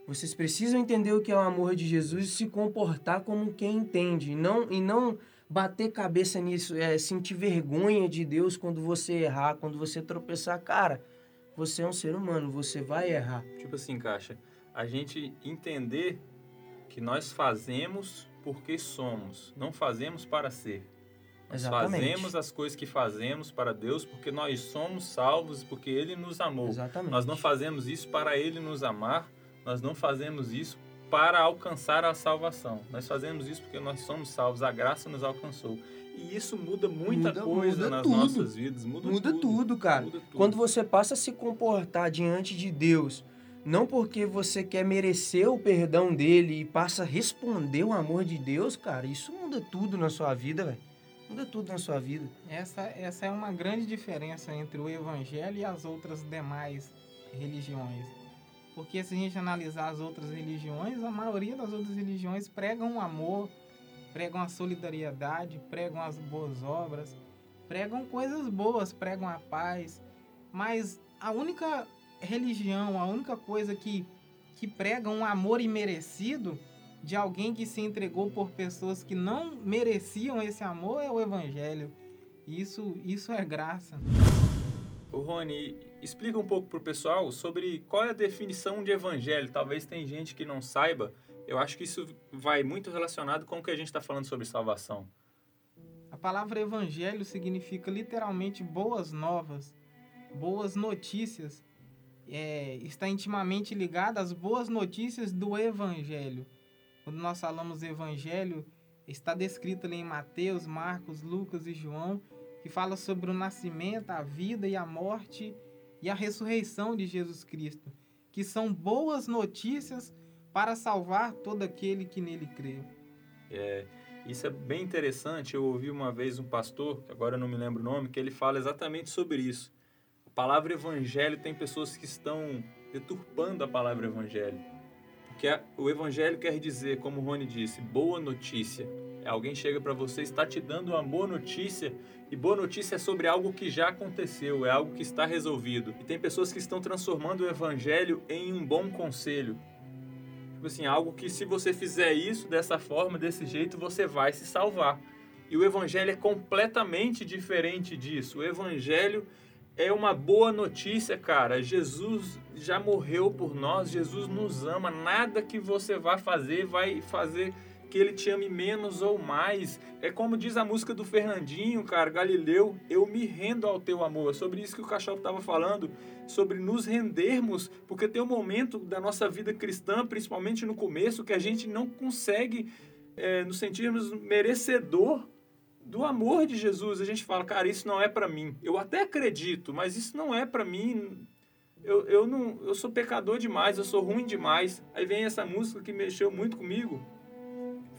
vocês precisam entender o que é o amor de Jesus e se comportar como quem entende, e não, e não bater cabeça nisso, é, sentir vergonha de Deus quando você errar, quando você tropeçar. Cara, você é um ser humano, você vai errar. Tipo assim, Caixa, a gente entender que nós fazemos porque somos, não fazemos para ser. Nós Exatamente. fazemos as coisas que fazemos para Deus porque nós somos salvos, porque Ele nos amou. Exatamente. Nós não fazemos isso para Ele nos amar, nós não fazemos isso para alcançar a salvação. Nós fazemos isso porque nós somos salvos, a graça nos alcançou. E isso muda muita Muda- coisa muda nas tudo. nossas vidas. Muda, Muda tudo, cara. Muda tudo. Quando você passa a se comportar diante de Deus, não porque você quer merecer o perdão dele e passa a responder o amor de Deus, cara, isso muda tudo na sua vida, velho. Muda tudo na sua vida. Essa, essa é uma grande diferença entre o evangelho e as outras demais religiões. Porque se a gente analisar as outras religiões, a maioria das outras religiões pregam o amor, pregam a solidariedade, pregam as boas obras, pregam coisas boas, pregam a paz. Mas a única religião, a única coisa que, que prega um amor imerecido de alguém que se entregou por pessoas que não mereciam esse amor é o evangelho. Isso, isso é graça. Ô Rony, explica um pouco pro pessoal sobre qual é a definição de evangelho. Talvez tem gente que não saiba. Eu acho que isso vai muito relacionado com o que a gente está falando sobre salvação. A palavra evangelho significa literalmente boas novas, boas notícias. É, está intimamente ligada às boas notícias do evangelho. Quando nós falamos evangelho, está descrito ali em Mateus, Marcos, Lucas e João, que fala sobre o nascimento, a vida e a morte e a ressurreição de Jesus Cristo, que são boas notícias para salvar todo aquele que nele crê. É, isso é bem interessante. Eu ouvi uma vez um pastor, que agora eu não me lembro o nome, que ele fala exatamente sobre isso. A palavra evangelho tem pessoas que estão deturpando a palavra evangelho. Porque o evangelho quer dizer, como o Rony disse, boa notícia. É alguém chega para você, está te dando uma boa notícia, e boa notícia é sobre algo que já aconteceu, é algo que está resolvido. E tem pessoas que estão transformando o evangelho em um bom conselho. Tipo assim, algo que se você fizer isso dessa forma, desse jeito, você vai se salvar. E o evangelho é completamente diferente disso. O evangelho é uma boa notícia, cara. Jesus já morreu por nós, Jesus nos ama. Nada que você vá fazer vai fazer que ele te ame menos ou mais. É como diz a música do Fernandinho, cara, Galileu, eu me rendo ao teu amor. É sobre isso que o cachorro estava falando, sobre nos rendermos, porque tem um momento da nossa vida cristã, principalmente no começo, que a gente não consegue é, nos sentirmos merecedor do amor de Jesus. A gente fala, cara, isso não é para mim. Eu até acredito, mas isso não é para mim. Eu, eu, não, eu sou pecador demais, eu sou ruim demais. Aí vem essa música que mexeu muito comigo,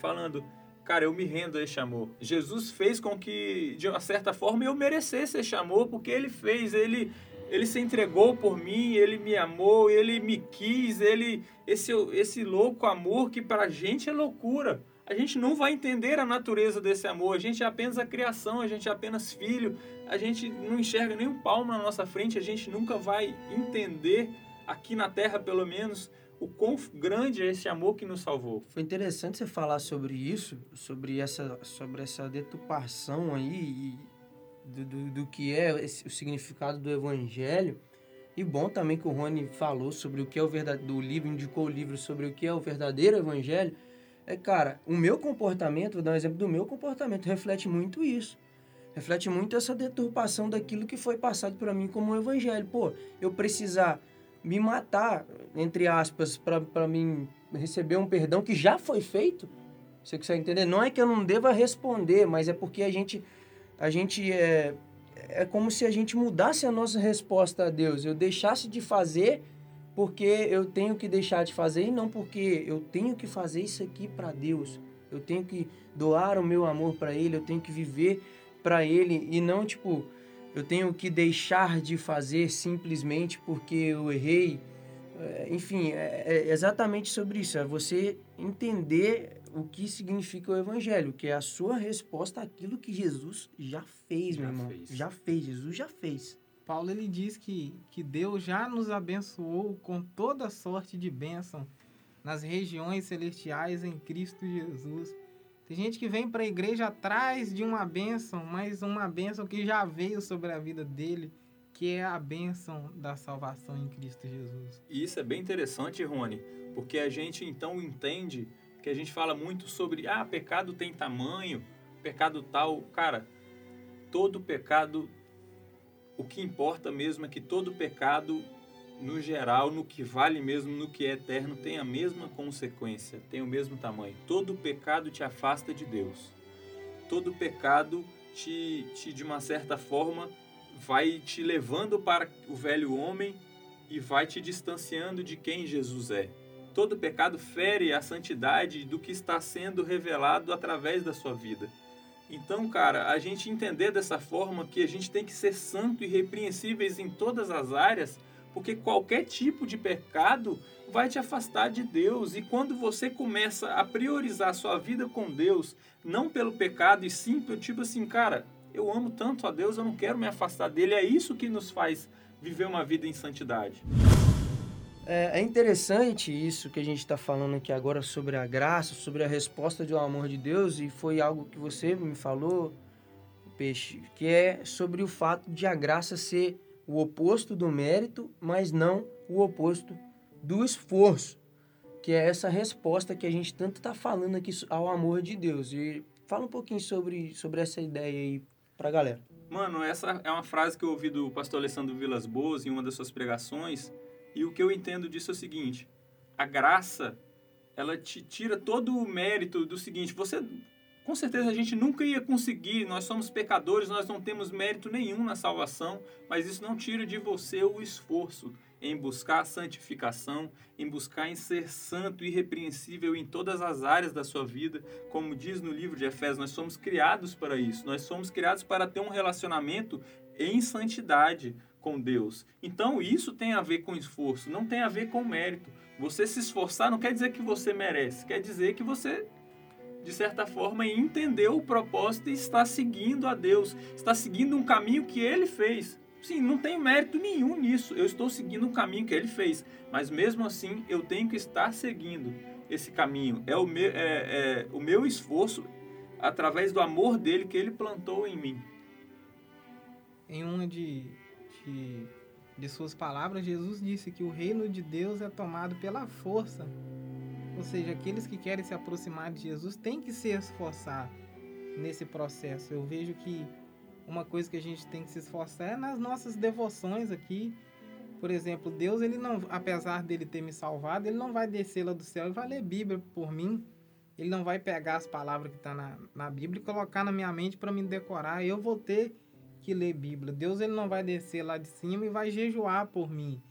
falando, cara, eu me rendo a esse amor. Jesus fez com que, de uma certa forma, eu merecesse esse amor, porque ele fez, ele, ele se entregou por mim, ele me amou, ele me quis, ele esse, esse louco amor que para a gente é loucura a gente não vai entender a natureza desse amor. A gente é apenas a criação, a gente é apenas filho, a gente não enxerga nem um palmo na nossa frente, a gente nunca vai entender, aqui na terra pelo menos, o quão grande é esse amor que nos salvou. Foi interessante você falar sobre isso, sobre essa, sobre essa deturpação aí do, do, do que é esse, o significado do evangelho. E bom também que o Rony falou sobre o que é o verdadeiro, do livro, indicou o livro sobre o que é o verdadeiro evangelho é, cara, o meu comportamento, vou dar um exemplo do meu comportamento, reflete muito isso. Reflete muito essa deturpação daquilo que foi passado para mim como um evangelho. Pô, eu precisar me matar, entre aspas, para mim receber um perdão que já foi feito. Você consegue entender? Não é que eu não deva responder, mas é porque a gente, a gente é, é como se a gente mudasse a nossa resposta a Deus. Eu deixasse de fazer porque eu tenho que deixar de fazer e não porque eu tenho que fazer isso aqui para Deus. Eu tenho que doar o meu amor para Ele, eu tenho que viver para Ele e não tipo eu tenho que deixar de fazer simplesmente porque eu errei. É, enfim, é, é exatamente sobre isso. É você entender o que significa o Evangelho, que é a sua resposta àquilo que Jesus já fez, já meu irmão. Fez. Já fez, Jesus já fez. Paulo ele diz que, que Deus já nos abençoou com toda sorte de bênção nas regiões celestiais em Cristo Jesus. Tem gente que vem para a igreja atrás de uma bênção, mas uma bênção que já veio sobre a vida dele, que é a bênção da salvação em Cristo Jesus. E isso é bem interessante, Rony, porque a gente então entende que a gente fala muito sobre, ah, pecado tem tamanho, pecado tal. Cara, todo pecado o que importa mesmo é que todo pecado, no geral, no que vale mesmo, no que é eterno, tem a mesma consequência, tem o mesmo tamanho. Todo pecado te afasta de Deus. Todo pecado te, te de uma certa forma, vai te levando para o velho homem e vai te distanciando de quem Jesus é. Todo pecado fere a santidade do que está sendo revelado através da sua vida. Então, cara, a gente entender dessa forma que a gente tem que ser santo e repreensíveis em todas as áreas, porque qualquer tipo de pecado vai te afastar de Deus. E quando você começa a priorizar sua vida com Deus, não pelo pecado, e sim pelo tipo assim, cara, eu amo tanto a Deus, eu não quero me afastar dele. É isso que nos faz viver uma vida em santidade. É, é interessante isso que a gente está falando aqui agora sobre a graça, sobre a resposta do amor de Deus, e foi algo que você me falou, Peixe, que é sobre o fato de a graça ser o oposto do mérito, mas não o oposto do esforço, que é essa resposta que a gente tanto está falando aqui ao amor de Deus. E fala um pouquinho sobre, sobre essa ideia aí para a galera. Mano, essa é uma frase que eu ouvi do pastor Alessandro Vilas Boas em uma das suas pregações, e o que eu entendo disso é o seguinte: a graça, ela te tira todo o mérito do seguinte, você com certeza a gente nunca ia conseguir, nós somos pecadores, nós não temos mérito nenhum na salvação, mas isso não tira de você o esforço em buscar a santificação, em buscar em ser santo e irrepreensível em todas as áreas da sua vida. Como diz no livro de Efésios, nós somos criados para isso. Nós somos criados para ter um relacionamento em santidade com Deus. Então, isso tem a ver com esforço, não tem a ver com mérito. Você se esforçar não quer dizer que você merece, quer dizer que você de certa forma, entendeu o propósito e está seguindo a Deus, está seguindo um caminho que ele fez. Sim, não tem mérito nenhum nisso. Eu estou seguindo o caminho que ele fez. Mas mesmo assim, eu tenho que estar seguindo esse caminho. É o meu, é, é, o meu esforço através do amor dele que ele plantou em mim. Em uma de, de, de suas palavras, Jesus disse que o reino de Deus é tomado pela força. Ou seja, aqueles que querem se aproximar de Jesus têm que se esforçar nesse processo. Eu vejo que uma coisa que a gente tem que se esforçar é nas nossas devoções aqui. Por exemplo, Deus, ele não, apesar dele ter me salvado, ele não vai descer lá do céu e vai ler Bíblia por mim. Ele não vai pegar as palavras que estão tá na, na Bíblia e colocar na minha mente para me decorar. Eu vou ter que ler Bíblia. Deus ele não vai descer lá de cima e vai jejuar por mim.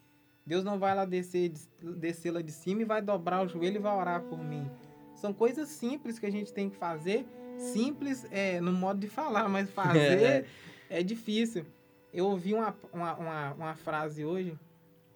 Deus não vai lá descer, descer lá de cima e vai dobrar o joelho e vai orar por mim. São coisas simples que a gente tem que fazer simples é, no modo de falar, mas fazer é. difícil. Eu ouvi uma, uma, uma, uma frase hoje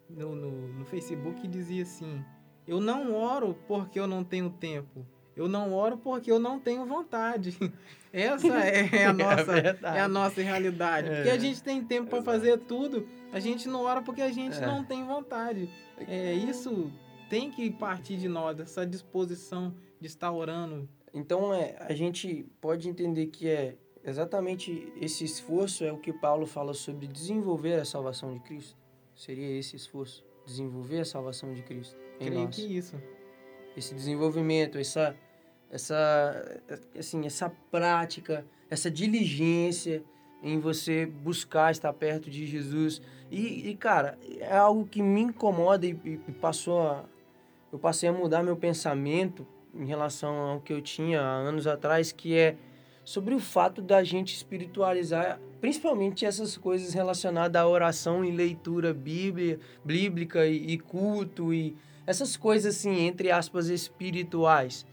no, no, no, Facebook que dizia assim: Eu não oro porque eu não tenho tempo. Eu não oro porque eu não tenho vontade. Essa é a é nossa, é, é a nossa realidade. Porque a é. gente tem tempo para fazer tudo, a gente não ora porque a gente é. não tem vontade. É, isso tem que partir de nós, essa disposição de estar orando, então, é, a gente pode entender que é exatamente esse esforço é o que Paulo fala sobre desenvolver a salvação de Cristo. Seria esse esforço, desenvolver a salvação de Cristo em Creio nós. que isso. Esse desenvolvimento, essa essa assim, essa prática, essa diligência em você buscar estar perto de Jesus. E, e cara, é algo que me incomoda e, e passou a, eu passei a mudar meu pensamento em relação ao que eu tinha há anos atrás, que é sobre o fato da gente espiritualizar, principalmente essas coisas relacionadas à oração e leitura bíblia, bíblica e, e culto e essas coisas assim, entre aspas, espirituais.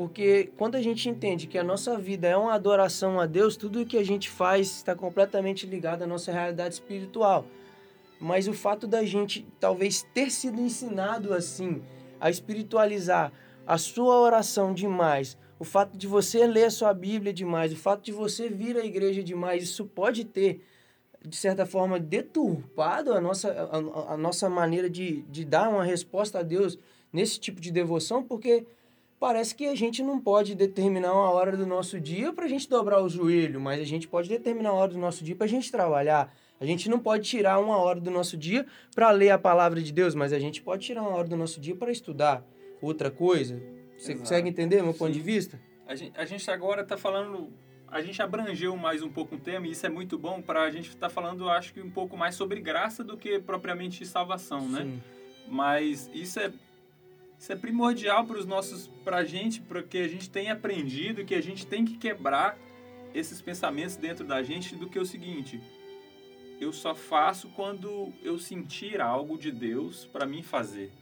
Porque quando a gente entende que a nossa vida é uma adoração a Deus, tudo o que a gente faz está completamente ligado à nossa realidade espiritual. Mas o fato da gente talvez ter sido ensinado assim, a espiritualizar a sua oração demais, o fato de você ler a sua Bíblia demais, o fato de você vir à igreja demais, isso pode ter, de certa forma, deturpado a nossa, a, a nossa maneira de, de dar uma resposta a Deus nesse tipo de devoção, porque parece que a gente não pode determinar uma hora do nosso dia para a gente dobrar o joelho, mas a gente pode determinar uma hora do nosso dia para a gente trabalhar. A gente não pode tirar uma hora do nosso dia para ler a palavra de Deus, mas a gente pode tirar uma hora do nosso dia para estudar outra coisa? Você Exato. consegue entender meu Sim. ponto de vista? A gente, a gente agora está falando, a gente abrangeu mais um pouco o tema e isso é muito bom para a gente estar tá falando, acho que um pouco mais sobre graça do que propriamente salvação, né? Sim. Mas isso é isso é primordial para os nossos, para a gente, porque a gente tem aprendido que a gente tem que quebrar esses pensamentos dentro da gente do que é o seguinte: eu só faço quando eu sentir algo de Deus para mim fazer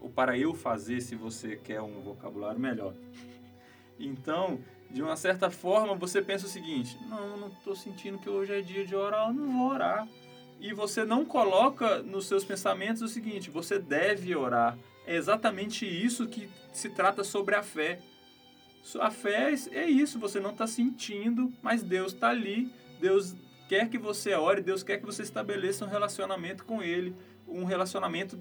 ou para eu fazer, se você quer um vocabulário melhor. Então, de uma certa forma, você pensa o seguinte: não, não estou sentindo que hoje é dia de orar, eu não vou orar. E você não coloca nos seus pensamentos o seguinte: você deve orar. É exatamente isso que se trata sobre a fé. A fé é isso, você não está sentindo, mas Deus está ali. Deus quer que você ore, Deus quer que você estabeleça um relacionamento com Ele, um relacionamento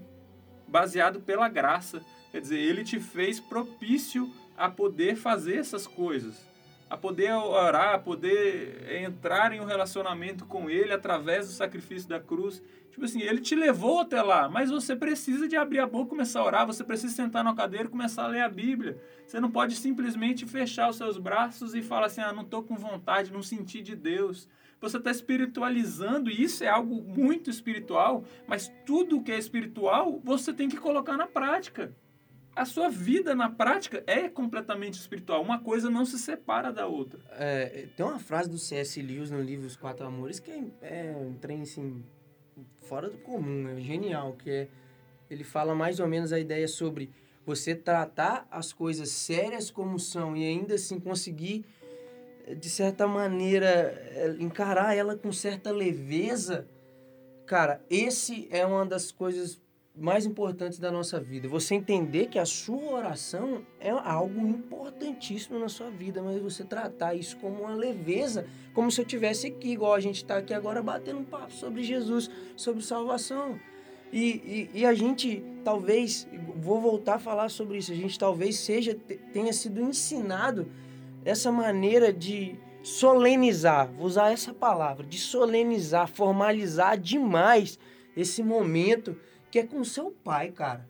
baseado pela graça. Quer dizer, ele te fez propício a poder fazer essas coisas, a poder orar, a poder entrar em um relacionamento com ele através do sacrifício da cruz. Tipo assim, ele te levou até lá, mas você precisa de abrir a boca começar a orar, você precisa sentar na cadeira e começar a ler a Bíblia. Você não pode simplesmente fechar os seus braços e falar assim: ah, não estou com vontade, não senti de Deus você está espiritualizando, e isso é algo muito espiritual, mas tudo que é espiritual você tem que colocar na prática. A sua vida na prática é completamente espiritual. Uma coisa não se separa da outra. É, tem uma frase do C.S. Lewis no livro Os Quatro Amores que é, é um trem assim, fora do comum, é genial, que é ele fala mais ou menos a ideia sobre você tratar as coisas sérias como são e ainda assim conseguir de certa maneira é, encarar ela com certa leveza. Cara, esse é uma das coisas mais importantes da nossa vida. Você entender que a sua oração é algo importantíssimo na sua vida, mas você tratar isso como uma leveza, como se eu tivesse aqui, igual a gente está aqui agora batendo um papo sobre Jesus, sobre salvação. E, e, e, a gente talvez, vou voltar a falar sobre isso, a gente talvez seja, tenha sido ensinado essa maneira de solenizar, vou usar essa palavra, de solenizar, formalizar demais esse momento que é com seu pai, cara.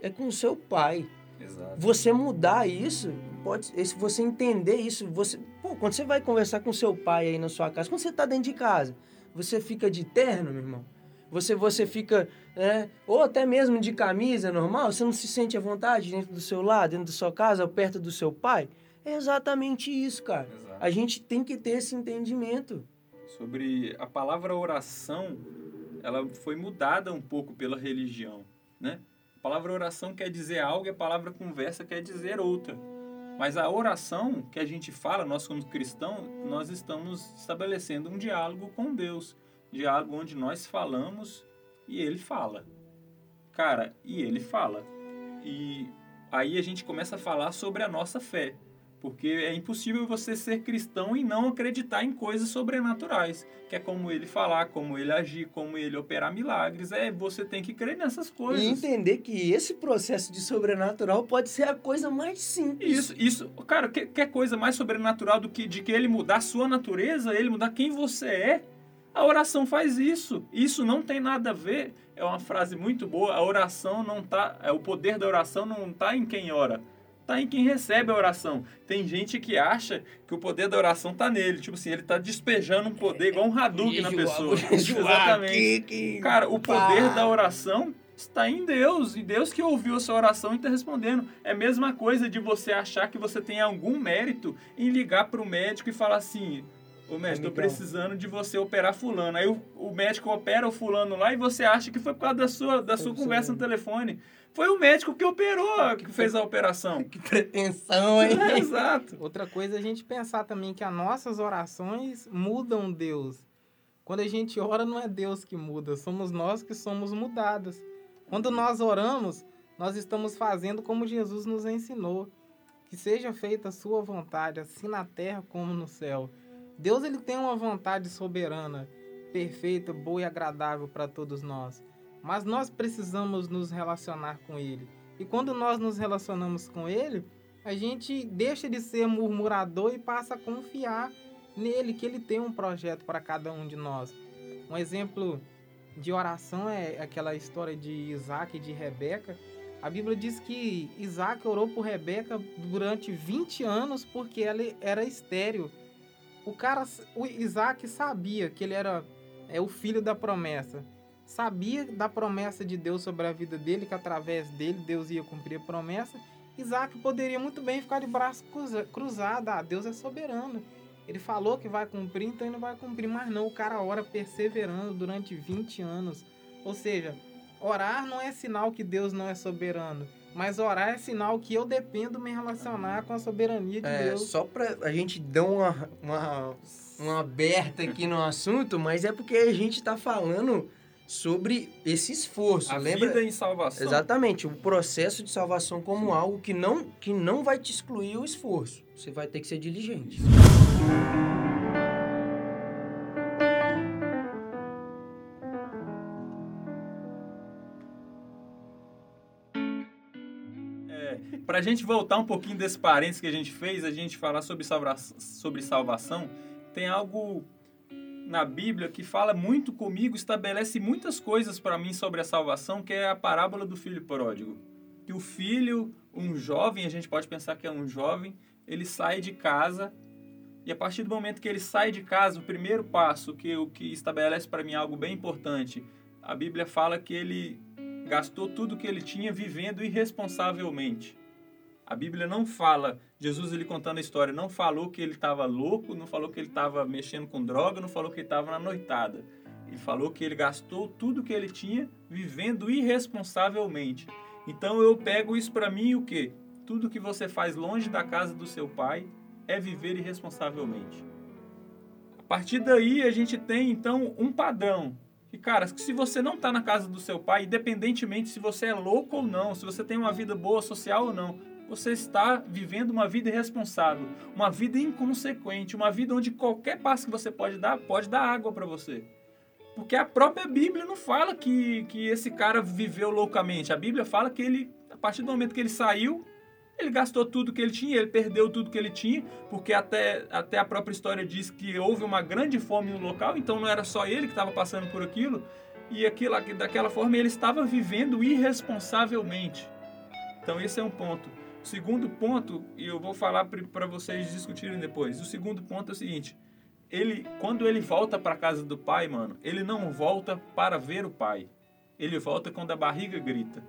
É com seu pai. Exato. Você mudar isso, pode, se você entender isso, você, pô, quando você vai conversar com seu pai aí na sua casa, quando você tá dentro de casa, você fica de terno, meu irmão? Você, você fica, né, ou até mesmo de camisa normal, você não se sente à vontade dentro do seu lado, dentro da sua casa, perto do seu pai? É exatamente isso, cara. Exato. A gente tem que ter esse entendimento. Sobre a palavra oração, ela foi mudada um pouco pela religião, né? A palavra oração quer dizer algo e a palavra conversa quer dizer outra. Mas a oração que a gente fala, nós como cristãos, nós estamos estabelecendo um diálogo com Deus. Diálogo onde nós falamos e ele fala. Cara, e ele fala. E aí a gente começa a falar sobre a nossa fé. Porque é impossível você ser cristão e não acreditar em coisas sobrenaturais, que é como ele falar, como ele agir, como ele operar milagres. É, você tem que crer nessas coisas. E entender que esse processo de sobrenatural pode ser a coisa mais simples. Isso, isso. Cara, que, quer coisa mais sobrenatural do que de que ele mudar a sua natureza, ele mudar quem você é? A oração faz isso. Isso não tem nada a ver. É uma frase muito boa. A oração não tá, é o poder da oração não tá em quem ora tá em quem recebe a oração. Tem gente que acha que o poder da oração tá nele. Tipo assim, ele tá despejando um poder igual um Hadouken na pessoa. Exatamente. Cara, o poder da oração está em Deus. E Deus que ouviu a sua oração e está respondendo. É a mesma coisa de você achar que você tem algum mérito em ligar para o médico e falar assim. Ô médico, tô precisando de você operar fulano. Aí o, o médico opera o fulano lá e você acha que foi por causa da sua, da sua conversa no telefone. Foi o médico que operou, que fez a operação. Que pretensão, hein? É, exato. Outra coisa é a gente pensar também que as nossas orações mudam Deus. Quando a gente ora, não é Deus que muda, somos nós que somos mudados. Quando nós oramos, nós estamos fazendo como Jesus nos ensinou. Que seja feita a sua vontade, assim na terra como no céu. Deus ele tem uma vontade soberana, perfeita, boa e agradável para todos nós. Mas nós precisamos nos relacionar com Ele. E quando nós nos relacionamos com Ele, a gente deixa de ser murmurador e passa a confiar nele, que Ele tem um projeto para cada um de nós. Um exemplo de oração é aquela história de Isaac e de Rebeca. A Bíblia diz que Isaac orou por Rebeca durante 20 anos porque ela era estéril. O cara, o Isaac sabia que ele era é, o filho da promessa sabia da promessa de Deus sobre a vida dele, que através dele Deus ia cumprir a promessa. Isaac poderia muito bem ficar de braço cruzado. Ah, Deus é soberano. Ele falou que vai cumprir, então ele não vai cumprir. Mas não, o cara ora perseverando durante 20 anos. Ou seja, orar não é sinal que Deus não é soberano. Mas orar é sinal que eu dependo me relacionar com a soberania de é, Deus. Só pra a gente dar uma, uma, uma aberta aqui no assunto, mas é porque a gente tá falando sobre esse esforço. A Lembra? vida em salvação. Exatamente, o processo de salvação como algo que não, que não vai te excluir o esforço. Você vai ter que ser diligente. É, Para a gente voltar um pouquinho desse parênteses que a gente fez, a gente falar sobre, salva sobre salvação, tem algo na Bíblia que fala muito comigo, estabelece muitas coisas para mim sobre a salvação, que é a parábola do filho pródigo. Que o filho, um jovem, a gente pode pensar que é um jovem, ele sai de casa e a partir do momento que ele sai de casa, o primeiro passo que o que estabelece para mim algo bem importante, a Bíblia fala que ele gastou tudo que ele tinha vivendo irresponsavelmente. A Bíblia não fala, Jesus ele contando a história, não falou que ele estava louco, não falou que ele estava mexendo com droga, não falou que ele estava na noitada. Ele falou que ele gastou tudo que ele tinha vivendo irresponsavelmente. Então eu pego isso para mim o quê? Tudo que você faz longe da casa do seu pai é viver irresponsavelmente. A partir daí a gente tem então um padrão. E cara, se você não está na casa do seu pai, independentemente se você é louco ou não, se você tem uma vida boa social ou não, você está vivendo uma vida irresponsável, uma vida inconsequente, uma vida onde qualquer passo que você pode dar, pode dar água para você. Porque a própria Bíblia não fala que, que esse cara viveu loucamente. A Bíblia fala que ele, a partir do momento que ele saiu, ele gastou tudo que ele tinha, ele perdeu tudo que ele tinha, porque até, até a própria história diz que houve uma grande fome no local, então não era só ele que estava passando por aquilo, e aquilo, daquela forma ele estava vivendo irresponsavelmente. Então esse é um ponto. Segundo ponto, e eu vou falar para vocês discutirem depois. O segundo ponto é o seguinte: ele, quando ele volta para casa do pai, mano, ele não volta para ver o pai. Ele volta quando a barriga grita.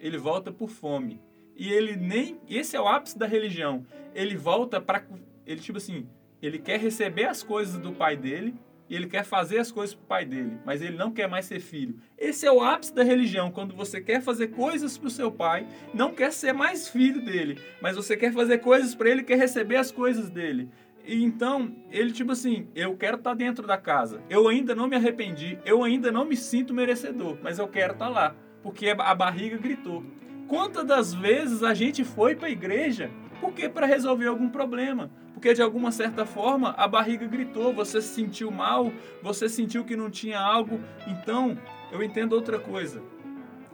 Ele volta por fome. E ele nem, esse é o ápice da religião. Ele volta para ele tipo assim, ele quer receber as coisas do pai dele e ele quer fazer as coisas para o pai dele, mas ele não quer mais ser filho. Esse é o ápice da religião, quando você quer fazer coisas para o seu pai, não quer ser mais filho dele, mas você quer fazer coisas para ele, quer receber as coisas dele. E então, ele tipo assim, eu quero estar tá dentro da casa. Eu ainda não me arrependi, eu ainda não me sinto merecedor, mas eu quero estar tá lá, porque a barriga gritou. Quantas das vezes a gente foi para a igreja porque para resolver algum problema, porque de alguma certa forma a barriga gritou, você se sentiu mal, você sentiu que não tinha algo. Então, eu entendo outra coisa.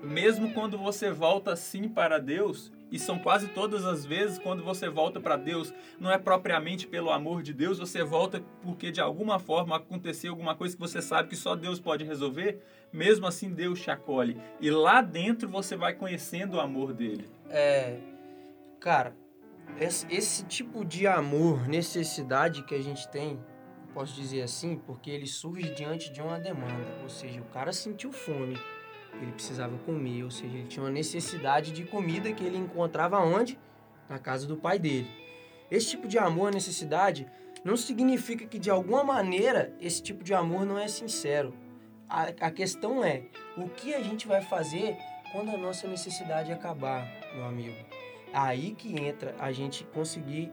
Mesmo quando você volta sim para Deus, e são quase todas as vezes quando você volta para Deus, não é propriamente pelo amor de Deus, você volta porque de alguma forma aconteceu alguma coisa que você sabe que só Deus pode resolver, mesmo assim Deus te acolhe. E lá dentro você vai conhecendo o amor dele. É. Cara, esse, tipo de amor, necessidade que a gente tem, posso dizer assim, porque ele surge diante de uma demanda. Ou seja, o cara sentiu fome, ele precisava comer, ou seja, ele tinha uma necessidade de comida que ele encontrava onde? Na casa do pai dele. Esse tipo de amor, necessidade, não significa que de alguma maneira esse tipo de amor não é sincero. A, a questão é o que a gente vai fazer quando a nossa necessidade acabar, meu amigo aí que entra a gente conseguir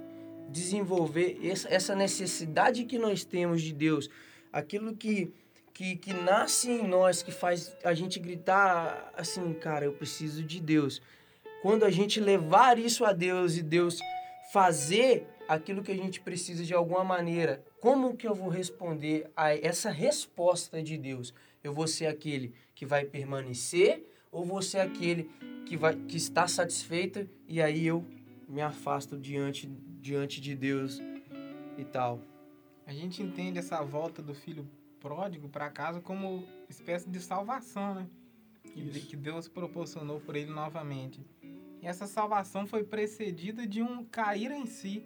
desenvolver essa necessidade que nós temos de Deus, aquilo que, que, que nasce em nós, que faz a gente gritar assim, cara, eu preciso de Deus. Quando a gente levar isso a Deus e Deus fazer aquilo que a gente precisa de alguma maneira, como que eu vou responder a essa resposta de Deus? Eu vou ser aquele que vai permanecer ou vou ser aquele que, vai, que está satisfeita e aí eu me afasto diante, diante de Deus e tal. A gente entende essa volta do filho pródigo para casa como espécie de salvação, né? Que, que Deus proporcionou por ele novamente. E essa salvação foi precedida de um cair em si.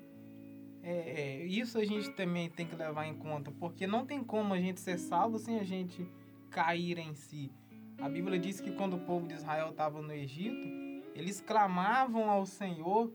É, é, isso a gente também tem que levar em conta, porque não tem como a gente ser salvo sem a gente cair em si. A Bíblia diz que quando o povo de Israel estava no Egito, eles clamavam ao Senhor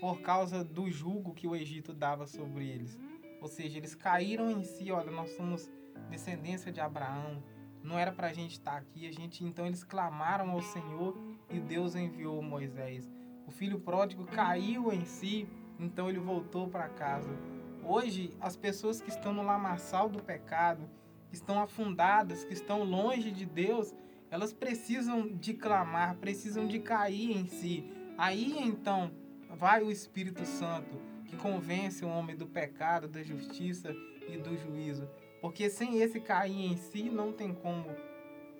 por causa do jugo que o Egito dava sobre eles. Ou seja, eles caíram em si, olha, nós somos descendência de Abraão, não era para a gente estar tá aqui, a gente então eles clamaram ao Senhor e Deus enviou Moisés. O filho pródigo caiu em si, então ele voltou para casa. Hoje, as pessoas que estão no lamaçal do pecado, que estão afundadas, que estão longe de Deus, elas precisam de clamar, precisam de cair em si. Aí então vai o Espírito Santo que convence o homem do pecado, da justiça e do juízo. Porque sem esse cair em si não tem como.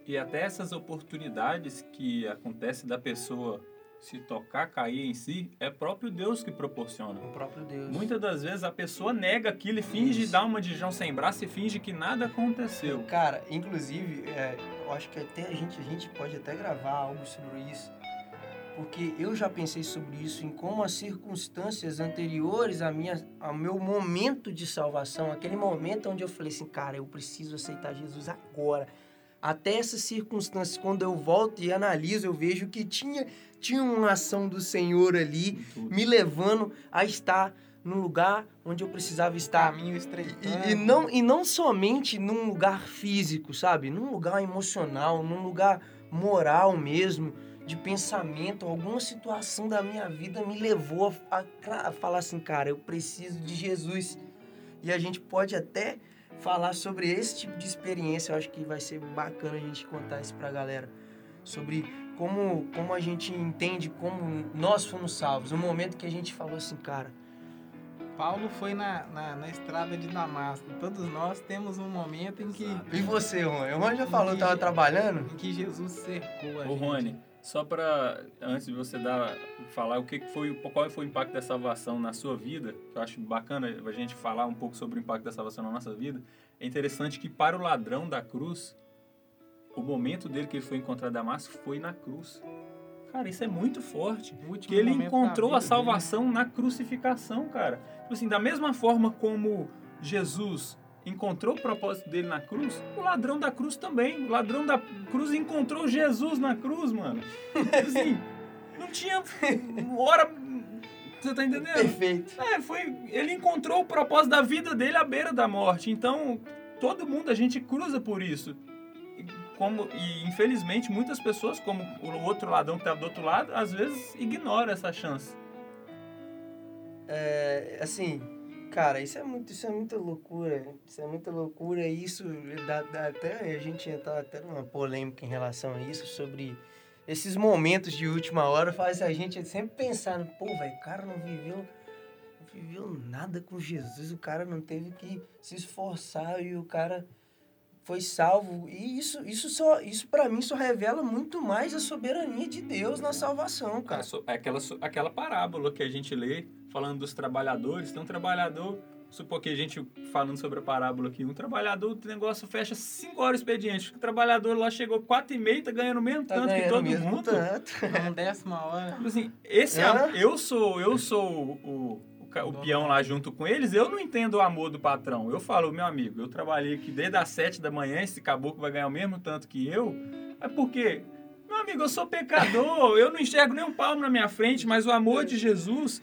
E até essas oportunidades que acontece da pessoa se tocar, cair em si, é próprio Deus que proporciona. O próprio Deus. Muitas das vezes a pessoa nega aquilo e finge Isso. dar uma de João sem braço e finge que nada aconteceu. Cara, inclusive, é, eu acho que até a gente, a gente pode até gravar algo sobre isso. Porque eu já pensei sobre isso, em como as circunstâncias anteriores à minha, ao meu momento de salvação, aquele momento onde eu falei assim, cara, eu preciso aceitar Jesus agora até essas circunstâncias, quando eu volto e analiso, eu vejo que tinha, tinha uma ação do Senhor ali, me levando a estar no lugar onde eu precisava estar. Caminho estreitando. E, e não, e não somente num lugar físico, sabe? Num lugar emocional, num lugar moral mesmo, de pensamento. Alguma situação da minha vida me levou a, a- a falar assim, cara, eu preciso de Jesus. E a gente pode até falar sobre esse tipo de experiência. Eu acho que vai ser bacana a gente contar isso pra galera. Sobre como, como a gente entende como nós fomos salvos. O momento que a gente falou assim, cara, Paulo foi na, na, na estrada de Damasco. Todos nós temos um momento em que, e você, Rony? O Rony já falou, Que- tava trabalhando? em que Jesus cercou a Ô gente. Rony, só para antes de você dar falar o que que foi, qual foi o impacto da salvação na sua vida, que eu acho bacana a gente falar um pouco sobre o impacto da salvação na nossa vida. É interessante que para o ladrão da cruz, o momento dele que ele foi encontrar Damasco foi na cruz. Cara, isso é muito forte. Que ele encontrou a salvação na crucificação, cara. Tipo assim, da mesma forma como Jesus encontrou o propósito dele na cruz, o ladrão da cruz também. O ladrão da cruz encontrou Jesus na cruz, mano. Tipo Assim, não tinha hora. Você tá entendendo? Perfeito. É, foi. Ele encontrou o propósito da vida dele à beira da morte. Então, todo mundo, a gente cruza por isso. Como, e infelizmente muitas pessoas, como o outro ladrão que estava do outro lado, às vezes ignora essa chance. É, assim, cara, isso é muito, isso é muita loucura. Isso é muita loucura. Isso dá, dá até. A gente entrar até numa polêmica em relação a isso, sobre esses momentos de última hora faz a gente sempre pensar, pô, velho, o cara não viveu. Não viveu nada com Jesus, o cara não teve que se esforçar e o cara foi salvo. E isso, isso só, isso para mim só revela muito mais a soberania de Deus na salvação, Cara, é aquela, aquela parábola que a gente lê, falando dos trabalhadores. Tem um trabalhador, supor que a gente falando sobre a parábola aqui, um trabalhador, o negócio fecha 5 horas o expediente. O trabalhador lá chegou 4 e meia, tá ganhando o mesmo Tá tanto que todo mesmo mundo. tanto. Não décima hora. Tipo assim, esse am- eu sou, eu sou o, o, peão lá junto com eles, eu não entendo o amor do patrão. Eu falo, meu amigo, eu trabalhei aqui desde as 7 da manhã, esse caboclo vai ganhar o mesmo tanto que eu. É porque, meu amigo, eu sou pecador, eu não enxergo nem um palmo na minha frente, mas o amor de Jesus,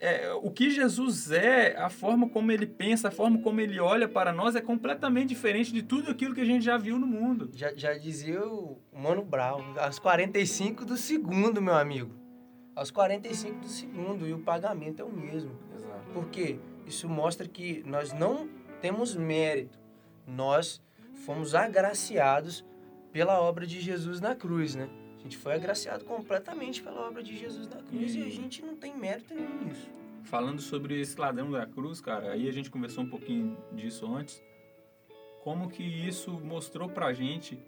é, o que Jesus é, a forma como ele pensa, a forma como ele olha para nós é completamente diferente de tudo aquilo que a gente já viu no mundo. Já, já dizia o Mano Brown, aos 45 do segundo, meu amigo. Aos 45 do segundo, e o pagamento é o mesmo. Porque isso mostra que nós não temos mérito. Nós fomos agraciados pela obra de Jesus na cruz, né? A gente foi agraciado completamente pela obra de Jesus na cruz e, E- a gente não tem mérito nenhum nisso. Falando sobre esse ladrão da cruz, cara, aí a gente conversou um pouquinho disso antes. Como que isso mostrou pra gente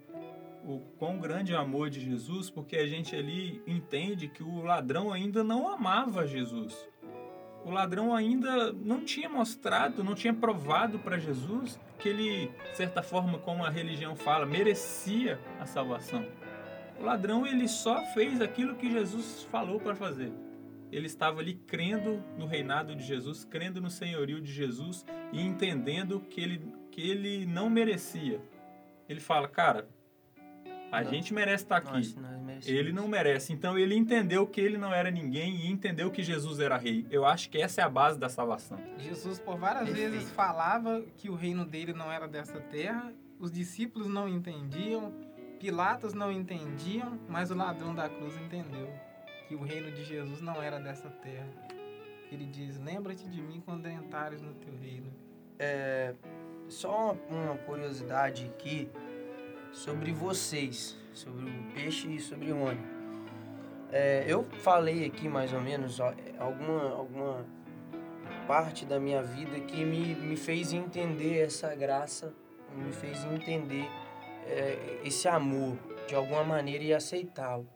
o quão grande é amor de Jesus, porque a gente ali entende que o ladrão ainda não amava Jesus. O ladrão ainda não tinha mostrado, não tinha provado para Jesus que ele, de certa forma, como a religião fala, merecia a salvação. O ladrão ele só fez aquilo que Jesus falou para fazer ele estava ali crendo no reinado de Jesus, crendo no senhorio de Jesus e entendendo que ele, que ele não merecia. Ele fala, cara, a Não. gente merece estar aqui. Nós- nós merecemos. Ele não merece. Então ele entendeu que ele não era ninguém e entendeu que Jesus era rei. Eu acho que essa é a base da salvação. Jesus por várias Perfeito. vezes falava que o reino dele não era dessa terra, os discípulos não entendiam, Pilatos não entendiam, mas o ladrão da cruz entendeu que o reino de Jesus não era dessa terra. Ele diz: Lembra-te de mim quando entrares no teu reino. Só uma, uma curiosidade aqui sobre vocês, sobre o peixe e sobre o Rony. É, eu falei aqui mais ou menos ó, alguma, alguma parte da minha vida que me, me fez entender essa graça, me fez entender é, esse amor de alguma maneira e aceitá-lo.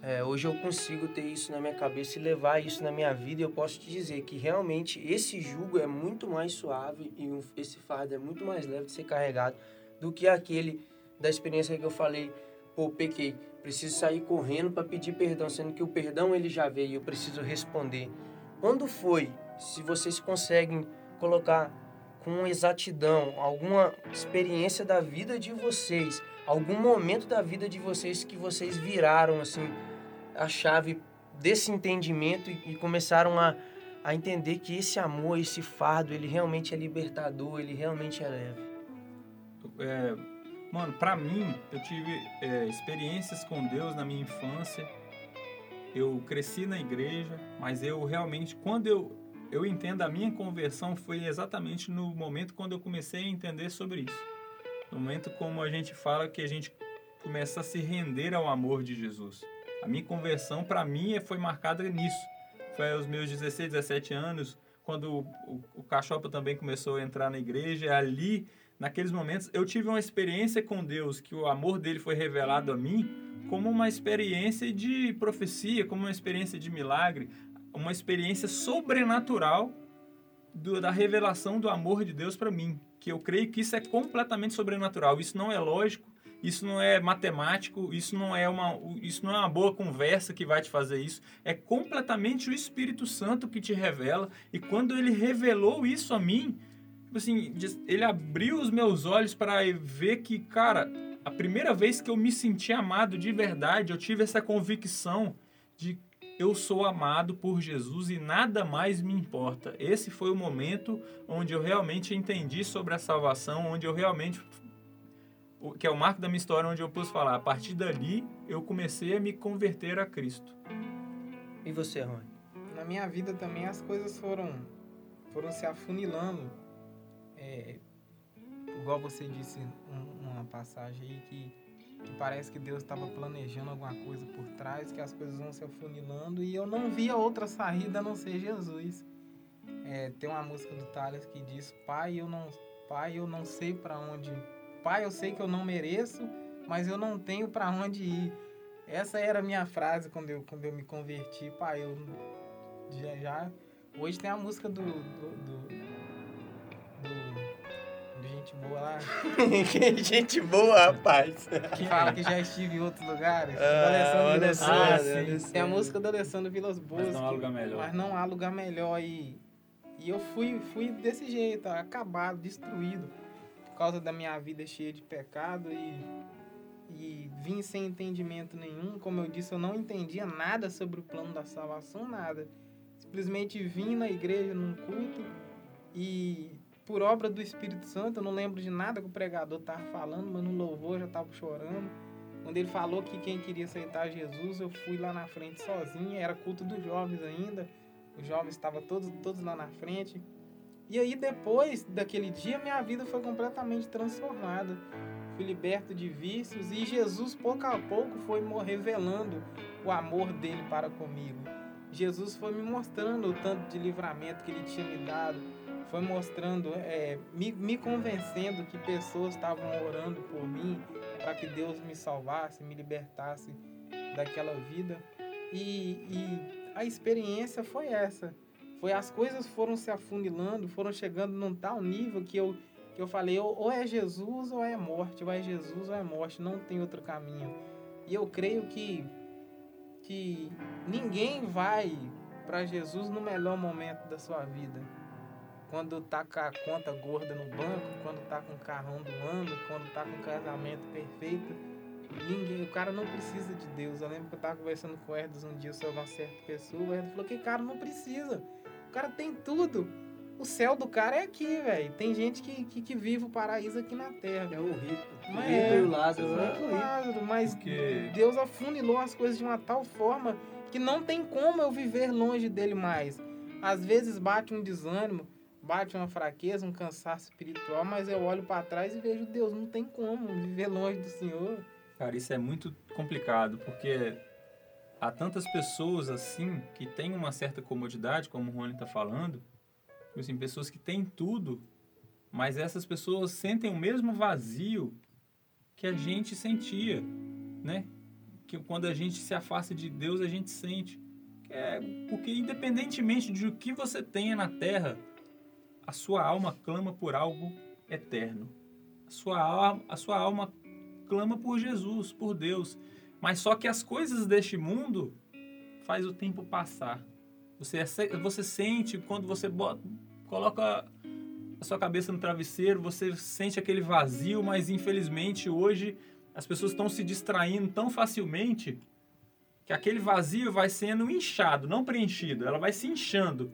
É, hoje eu consigo ter isso na minha cabeça e levar isso na minha vida e eu posso te dizer que realmente esse jugo é muito mais suave e esse fardo é muito mais leve de ser carregado do que aquele da experiência que eu falei, pô, pequei, preciso sair correndo para pedir perdão, sendo que o perdão ele já veio, eu preciso responder. Quando foi? Se vocês conseguem colocar com exatidão alguma experiência da vida de vocês, algum momento da vida de vocês que vocês viraram assim a chave desse entendimento e, e começaram a, a entender que esse amor, esse fardo, ele realmente é libertador, ele realmente é leve. É, mano, pra mim, eu tive é, experiências com Deus na minha infância. Eu cresci na igreja, mas eu realmente, quando eu, eu entendo a minha conversão, foi exatamente no momento quando eu comecei a entender sobre isso. No momento como a gente fala que a gente começa a se render ao amor de Jesus. A minha conversão, para mim, foi marcada nisso. Foi aos meus 16, 17 anos, quando o, o, o também começou a entrar na igreja. Ali, naqueles momentos, eu tive uma experiência com Deus, que o amor dele foi revelado a mim como uma experiência de profecia, como uma experiência de milagre, uma experiência sobrenatural do, da revelação do amor de Deus para mim. Que eu creio que isso é completamente sobrenatural. Isso não é lógico, isso não é matemático, isso não é uma, isso não é uma boa conversa que vai te fazer isso. É completamente o Espírito Santo que te revela. E quando ele revelou isso a mim, tipo assim, ele abriu os meus olhos para ver que, cara, a primeira vez que eu me senti amado de verdade, eu tive essa convicção de eu sou amado por Jesus e nada mais me importa. Esse foi o momento onde eu realmente entendi sobre a salvação, onde eu realmente que é o marco da minha história onde eu posso falar, a partir dali eu comecei a me converter a Cristo. E você, Rony? Na minha vida também as coisas foram foram se afunilando. É, igual você disse um, uma passagem aí que, que parece que Deus estava planejando alguma coisa por trás, que as coisas vão se afunilando e eu não via outra saída a não ser Jesus. É, tem uma música do Thales que diz: Pai, eu não, pai, eu não sei para onde Pai, eu sei que eu não mereço, mas eu não tenho para onde ir. Essa era a minha frase quando eu, quando eu me converti. Pai, eu já, já... Hoje tem a música do, do, do Gente Boa lá. gente boa, rapaz. Que fala que já estive em outros lugares. Ah, Alessandro Alessandro. Alessandro. Tem a música do Alessandro Vilas Boas. Mas não há que- lugar melhor. Mas não há lugar melhor. E, e eu fui, fui desse jeito, acabado, destruído. Por causa da minha vida cheia de pecado e, e vim sem entendimento nenhum. Como eu disse, eu não entendia nada sobre o plano da salvação, nada. Simplesmente vim na igreja num culto e por obra do Espírito Santo, eu não lembro de nada que o pregador estava falando, mas no louvor já estava chorando. Quando ele falou que quem queria aceitar Jesus, eu fui lá na frente sozinho, era culto dos jovens ainda. Os jovens estavam todos, todos lá na frente. E aí depois daquele dia, minha vida foi completamente transformada. Fui liberto de vícios e Jesus pouco a pouco foi revelando o amor dele para comigo. Jesus foi me mostrando o tanto de livramento que ele tinha me dado, foi mostrando, é, me, me convencendo que pessoas estavam orando por mim para que Deus me salvasse, me libertasse daquela vida. E, e a experiência foi essa. Foi as coisas foram se afunilando, foram chegando num tal nível que eu que eu falei, ou, é Jesus ou é morte, ou é Jesus ou é morte, não tem outro caminho. E eu creio que que ninguém vai para Jesus no melhor momento da sua vida. Quando tá com a conta gorda no banco, quando tá com o carrão do ano, quando tá com o casamento perfeito. Ninguém, o cara não precisa de Deus. Eu lembro que eu tava conversando com o Herdes um dia sobre uma certa pessoa. O Herdes falou que cara não precisa. O cara tem tudo. O céu do cara é aqui, velho. Tem gente que, que, que vive o paraíso aqui na terra. É o rico. Mas o é, o Lázaro. né? Muito Lázaro, mas Porque- Deus afunilou as coisas de uma tal forma que não tem como eu viver longe dele mais. Às vezes bate um desânimo, bate uma fraqueza, um cansaço espiritual, mas eu olho para trás e vejo Deus, não tem como viver longe do Senhor. Cara, isso é muito complicado, porque há tantas pessoas assim que têm uma certa comodidade, como o Rony está falando, assim, pessoas que têm tudo, mas essas pessoas sentem o mesmo vazio que a gente sentia, né? Que quando a gente se afasta de Deus, a gente sente. É, porque independentemente de o que você tenha na terra, a sua alma clama por algo eterno. A sua alma, a sua alma clama por Jesus, por Deus. Mas só que as coisas deste mundo faz o tempo passar. Você, ace- você sente quando você bota, coloca a sua cabeça no travesseiro, você sente aquele vazio, mas infelizmente hoje as pessoas estão se distraindo tão facilmente que aquele vazio vai sendo inchado, não preenchido, ela vai se inchando.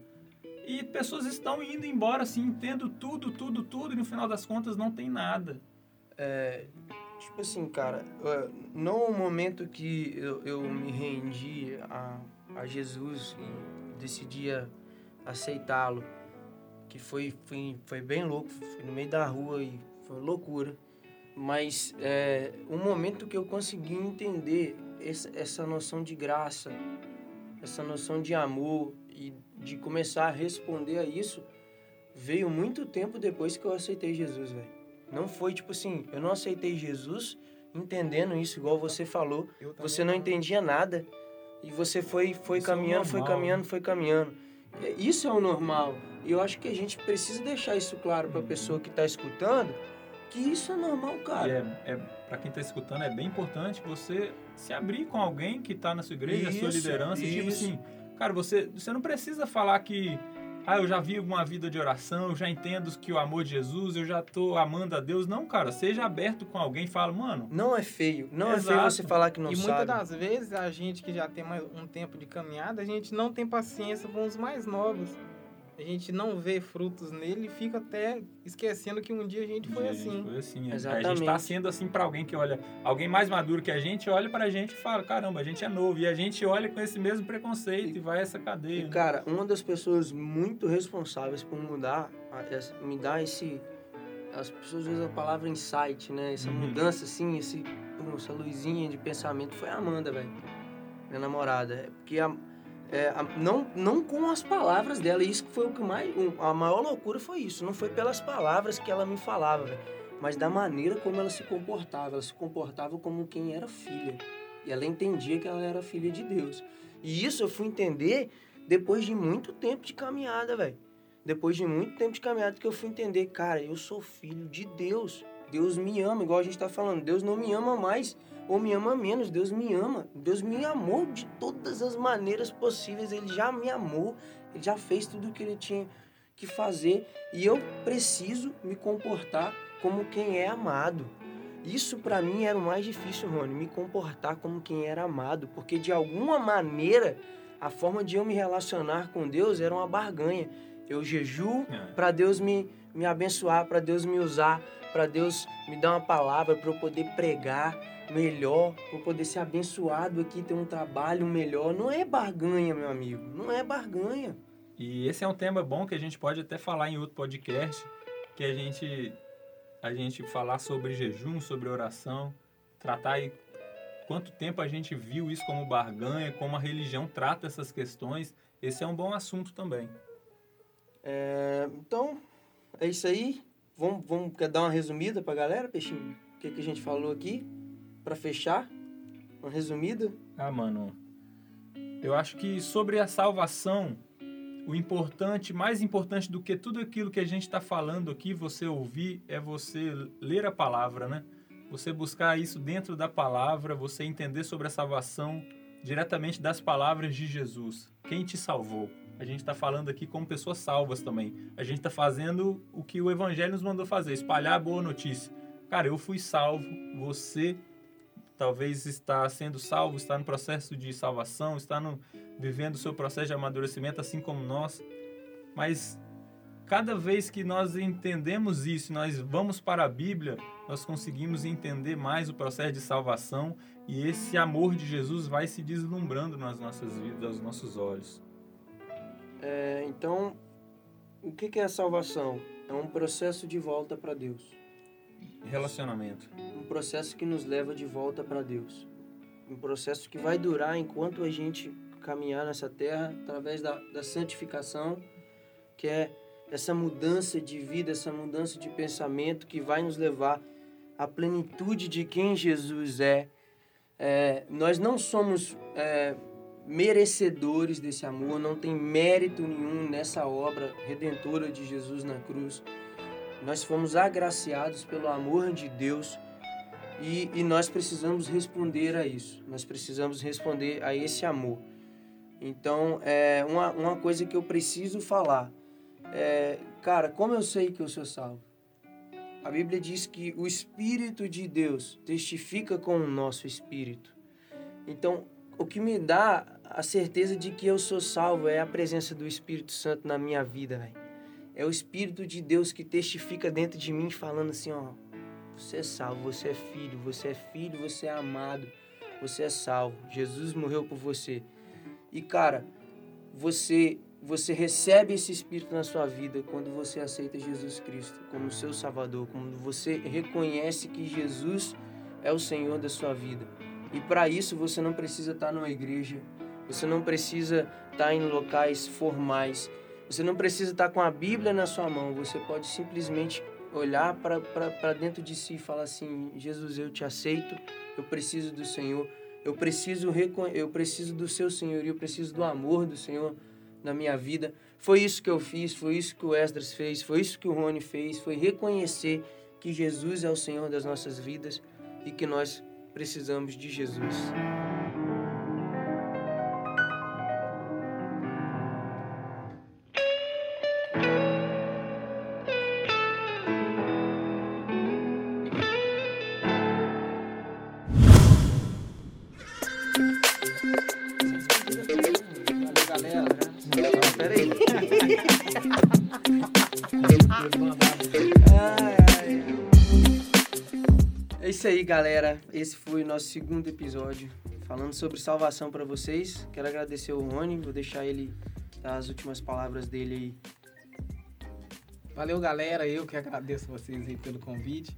E pessoas estão indo embora assim, tendo tudo, tudo, tudo, e no final das contas não tem nada. É, tipo assim, cara, não o momento que eu, eu me rendi a, a Jesus e decidi aceitá-lo, que foi, foi, foi bem louco, foi no meio da rua e foi loucura. Mas é, o momento que eu consegui entender essa, essa noção de graça, essa noção de amor e de começar a responder a isso, veio muito tempo depois que eu aceitei Jesus, velho. Não foi tipo assim, eu não aceitei Jesus entendendo isso, igual você falou. Você não entendia nada e você foi, foi Isso é caminhando, foi normal, caminhando, foi caminhando. É, Isso é o normal. E eu acho que a gente precisa deixar isso claro para a pessoa que está escutando, que isso é normal, cara. é, é para quem está escutando, é bem importante você se abrir com alguém que está na sua igreja, a sua Isso, liderança. e Tipo isso. assim, cara, você, você não precisa falar que. Ah, eu já vivo uma vida de oração, eu já entendo que o amor de Jesus, eu já tô amando a Deus. Não, cara, seja aberto com alguém e fala, mano, Não é feio. Não é feio você falar que não e sabe. muitas das vezes a gente que já tem mais um tempo de caminhada, a gente não tem paciência com os mais novos. A gente não vê frutos nele e fica até esquecendo que um dia a gente foi a gente assim. foi assim. A gente Exatamente. tá sendo assim para alguém que olha, alguém mais maduro que a gente, olha pra gente e fala, caramba, a gente é novo. E a gente olha com esse mesmo preconceito e, vai essa cadeia. E, né? cara, uma das pessoas muito responsáveis por mudar, a- me dar esse. As pessoas usam a palavra insight, né? Essa Uhum. mudança, assim, esse, essa luzinha de pensamento foi a Amanda, velho. Minha namorada. É Porque a, é, não, não com as palavras dela, isso foi o que mais. A maior loucura foi isso. Não foi pelas palavras que ela me falava. Mas da maneira como ela se comportava. Ela se comportava como quem era filha. E ela entendia que ela era filha de Deus. E isso eu fui entender depois de muito tempo de caminhada, velho. Depois de muito tempo de caminhada que eu fui entender, cara, eu sou filho de Deus. Deus me ama, igual a gente tá falando. Deus não me ama mais ou me ama menos. Deus me ama. Deus me amou de todas as maneiras possíveis. Ele já me amou. Ele já fez tudo o que ele tinha que fazer. E eu preciso me comportar como quem é amado. Isso pra mim era o mais difícil, Rony, me comportar como quem era amado, porque de alguma maneira a forma de eu me relacionar com Deus era uma barganha. Eu jejuo É. para Deus me, me abençoar, para Deus me usar, para Deus me dar uma palavra para eu poder pregar melhor, para eu poder ser abençoado aqui, ter um trabalho melhor. Não é barganha, meu amigo, não é barganha. E esse é um tema bom que a gente pode até falar em outro podcast, que a gente a gente falar sobre jejum, sobre oração, tratar aí quanto tempo a gente viu isso como barganha, como a religião trata essas questões. Esse é um bom assunto também. É, então, é isso aí. Vamos, vamos quer dar uma resumida pra galera, Peixinho? O que, que a gente falou aqui? Para fechar? Uma resumida? Ah, mano, eu acho que sobre a salvação, o importante, mais importante do que tudo aquilo que a gente está falando aqui, você ouvir, é você ler a palavra, né? Você buscar isso dentro da palavra, você entender sobre a salvação diretamente das palavras de Jesus. Quem te salvou? A gente está falando aqui como pessoas salvas também. A gente está fazendo o que o Evangelho nos mandou fazer, espalhar a boa notícia. Cara, eu fui salvo, você talvez está sendo salvo, está no processo de salvação, está no, vivendo o seu processo de amadurecimento, assim como nós. Mas cada vez que nós entendemos isso, nós vamos para a Bíblia, nós conseguimos entender mais o processo de salvação e esse amor de Jesus vai se deslumbrando nas nossas vidas, aos nossos olhos. É, então, o que, que é a salvação? É um processo de volta para Deus. Relacionamento. Um processo que nos leva de volta para Deus. Um processo que vai durar enquanto a gente caminhar nessa terra através da, da santificação, que é essa mudança de vida, essa mudança de pensamento que vai nos levar à plenitude de quem Jesus é. É, nós não somos é, merecedores desse amor, não tem mérito nenhum nessa obra redentora de Jesus na cruz. Nós fomos agraciados pelo amor de Deus e, e nós precisamos responder a isso. Nós precisamos responder a esse amor. Então, é uma, uma coisa que eu preciso falar é, cara, como eu sei que eu sou salvo? a Bíblia diz que o Espírito de Deus testifica com o nosso espírito. Então, o que me dá a certeza de que eu sou salvo é a presença do Espírito Santo na minha vida, velho. É o Espírito de Deus que testifica dentro de mim, falando assim: ó, você é salvo, você é filho, você é filho, você é amado, você é salvo. Jesus morreu por você. E cara, você você recebe esse espírito na sua vida quando você aceita Jesus Cristo como seu Salvador, quando você reconhece que Jesus é o Senhor da sua vida. E para isso você não precisa estar numa igreja, você não precisa estar em locais formais, você não precisa estar com a Bíblia na sua mão, você pode simplesmente olhar para dentro de si e falar assim: Jesus, eu te aceito, eu preciso do Senhor, eu preciso, eu preciso do seu Senhor, eu preciso do amor do Senhor na minha vida. Foi isso que eu fiz, foi isso que o Esdras fez, foi isso que o Rony fez, foi reconhecer que Jesus é o Senhor das nossas vidas e que nós precisamos de Jesus. Aí, galera. Esse foi o nosso segundo episódio falando sobre salvação para vocês. Quero agradecer o Rony, vou deixar ele dar as últimas palavras dele aí. Valeu, galera. Eu que agradeço vocês aí pelo convite.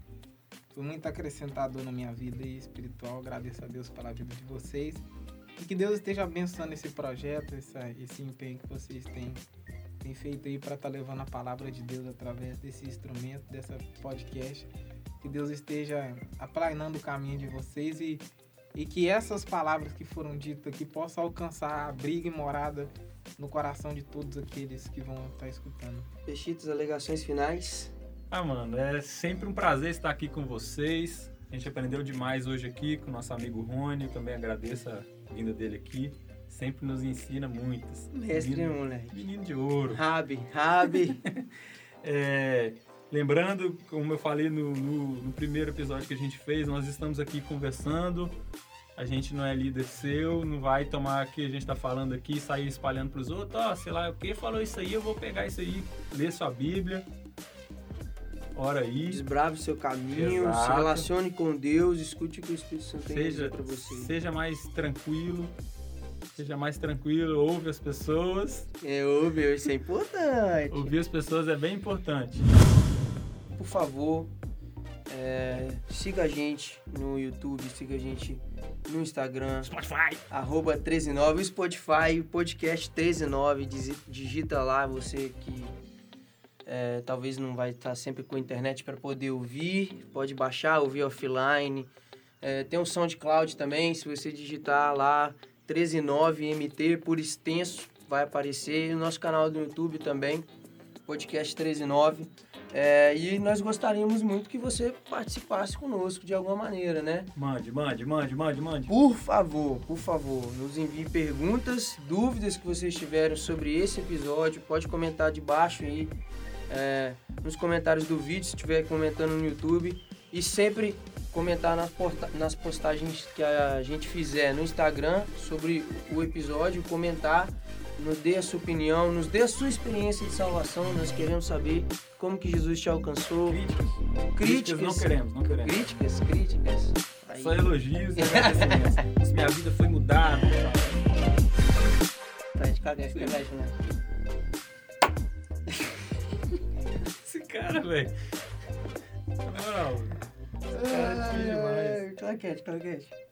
Foi muito acrescentador na minha vida espiritual. Agradeço a Deus pela vida de vocês. E que Deus esteja abençoando esse projeto, esse, esse empenho que vocês têm, têm feito aí para estar tá levando a palavra de Deus através desse instrumento, dessa podcast que Deus esteja aplanando o caminho de vocês e, e que essas palavras que foram ditas aqui possam alcançar a briga e morada no coração de todos aqueles que vão estar escutando. Pechitos, alegações finais? Ah, mano, é sempre um prazer estar aqui com vocês. A gente aprendeu demais hoje aqui com o nosso amigo Rony. Eu também agradeço a vinda dele aqui. Sempre nos ensina muitas. Mestre, menino, moleque. Menino de ouro. Rabi, Rabi. é, Lembrando, como eu falei no, no, no, primeiro episódio que a gente fez, nós estamos aqui conversando. A gente não é líder seu, não vai tomar o que a gente está falando aqui e sair espalhando para os outros. Ó, oh, sei lá, o que falou isso aí, eu vou pegar isso aí, ler sua Bíblia. Ora aí. Desbrave o seu caminho, Exato. se relacione com Deus, escute o que o Espírito Santo tem seja, para você. Seja mais tranquilo, seja mais tranquilo, ouve as pessoas. É, ouve, isso é importante. Ouvir as pessoas é bem importante por favor, é, siga a gente no YouTube, siga a gente no Instagram. Spotify. Arroba 139. Spotify, podcast 139. Digita lá você que é, talvez não vai estar sempre com a internet para poder ouvir. Pode baixar, ouvir offline. É, tem um SoundCloud também. Se você digitar lá 139MT por extenso, vai aparecer. E o nosso canal do YouTube também, podcast 139. É, e nós gostaríamos muito que você participasse conosco de alguma maneira, né? Mande, mande, mande, mande, mande. Por favor, por favor, nos envie perguntas, dúvidas que vocês tiveram sobre esse episódio. Pode comentar debaixo aí, é, nos comentários do vídeo, se estiver comentando no YouTube. E sempre comentar nas, nas postagens que a gente fizer no Instagram sobre o episódio, comentar nos dê a sua opinião, nos dê a sua experiência de salvação. Nós queremos saber como que Jesus te alcançou. Críticas. Críticas. críticas não queremos, não queremos. Críticas, críticas. Aí. Só elogios e agradecimentos. minha vida foi mudada. Tá de né? Esse cara, velho. Na moral. Esse cara é demais. Claquete, claquete.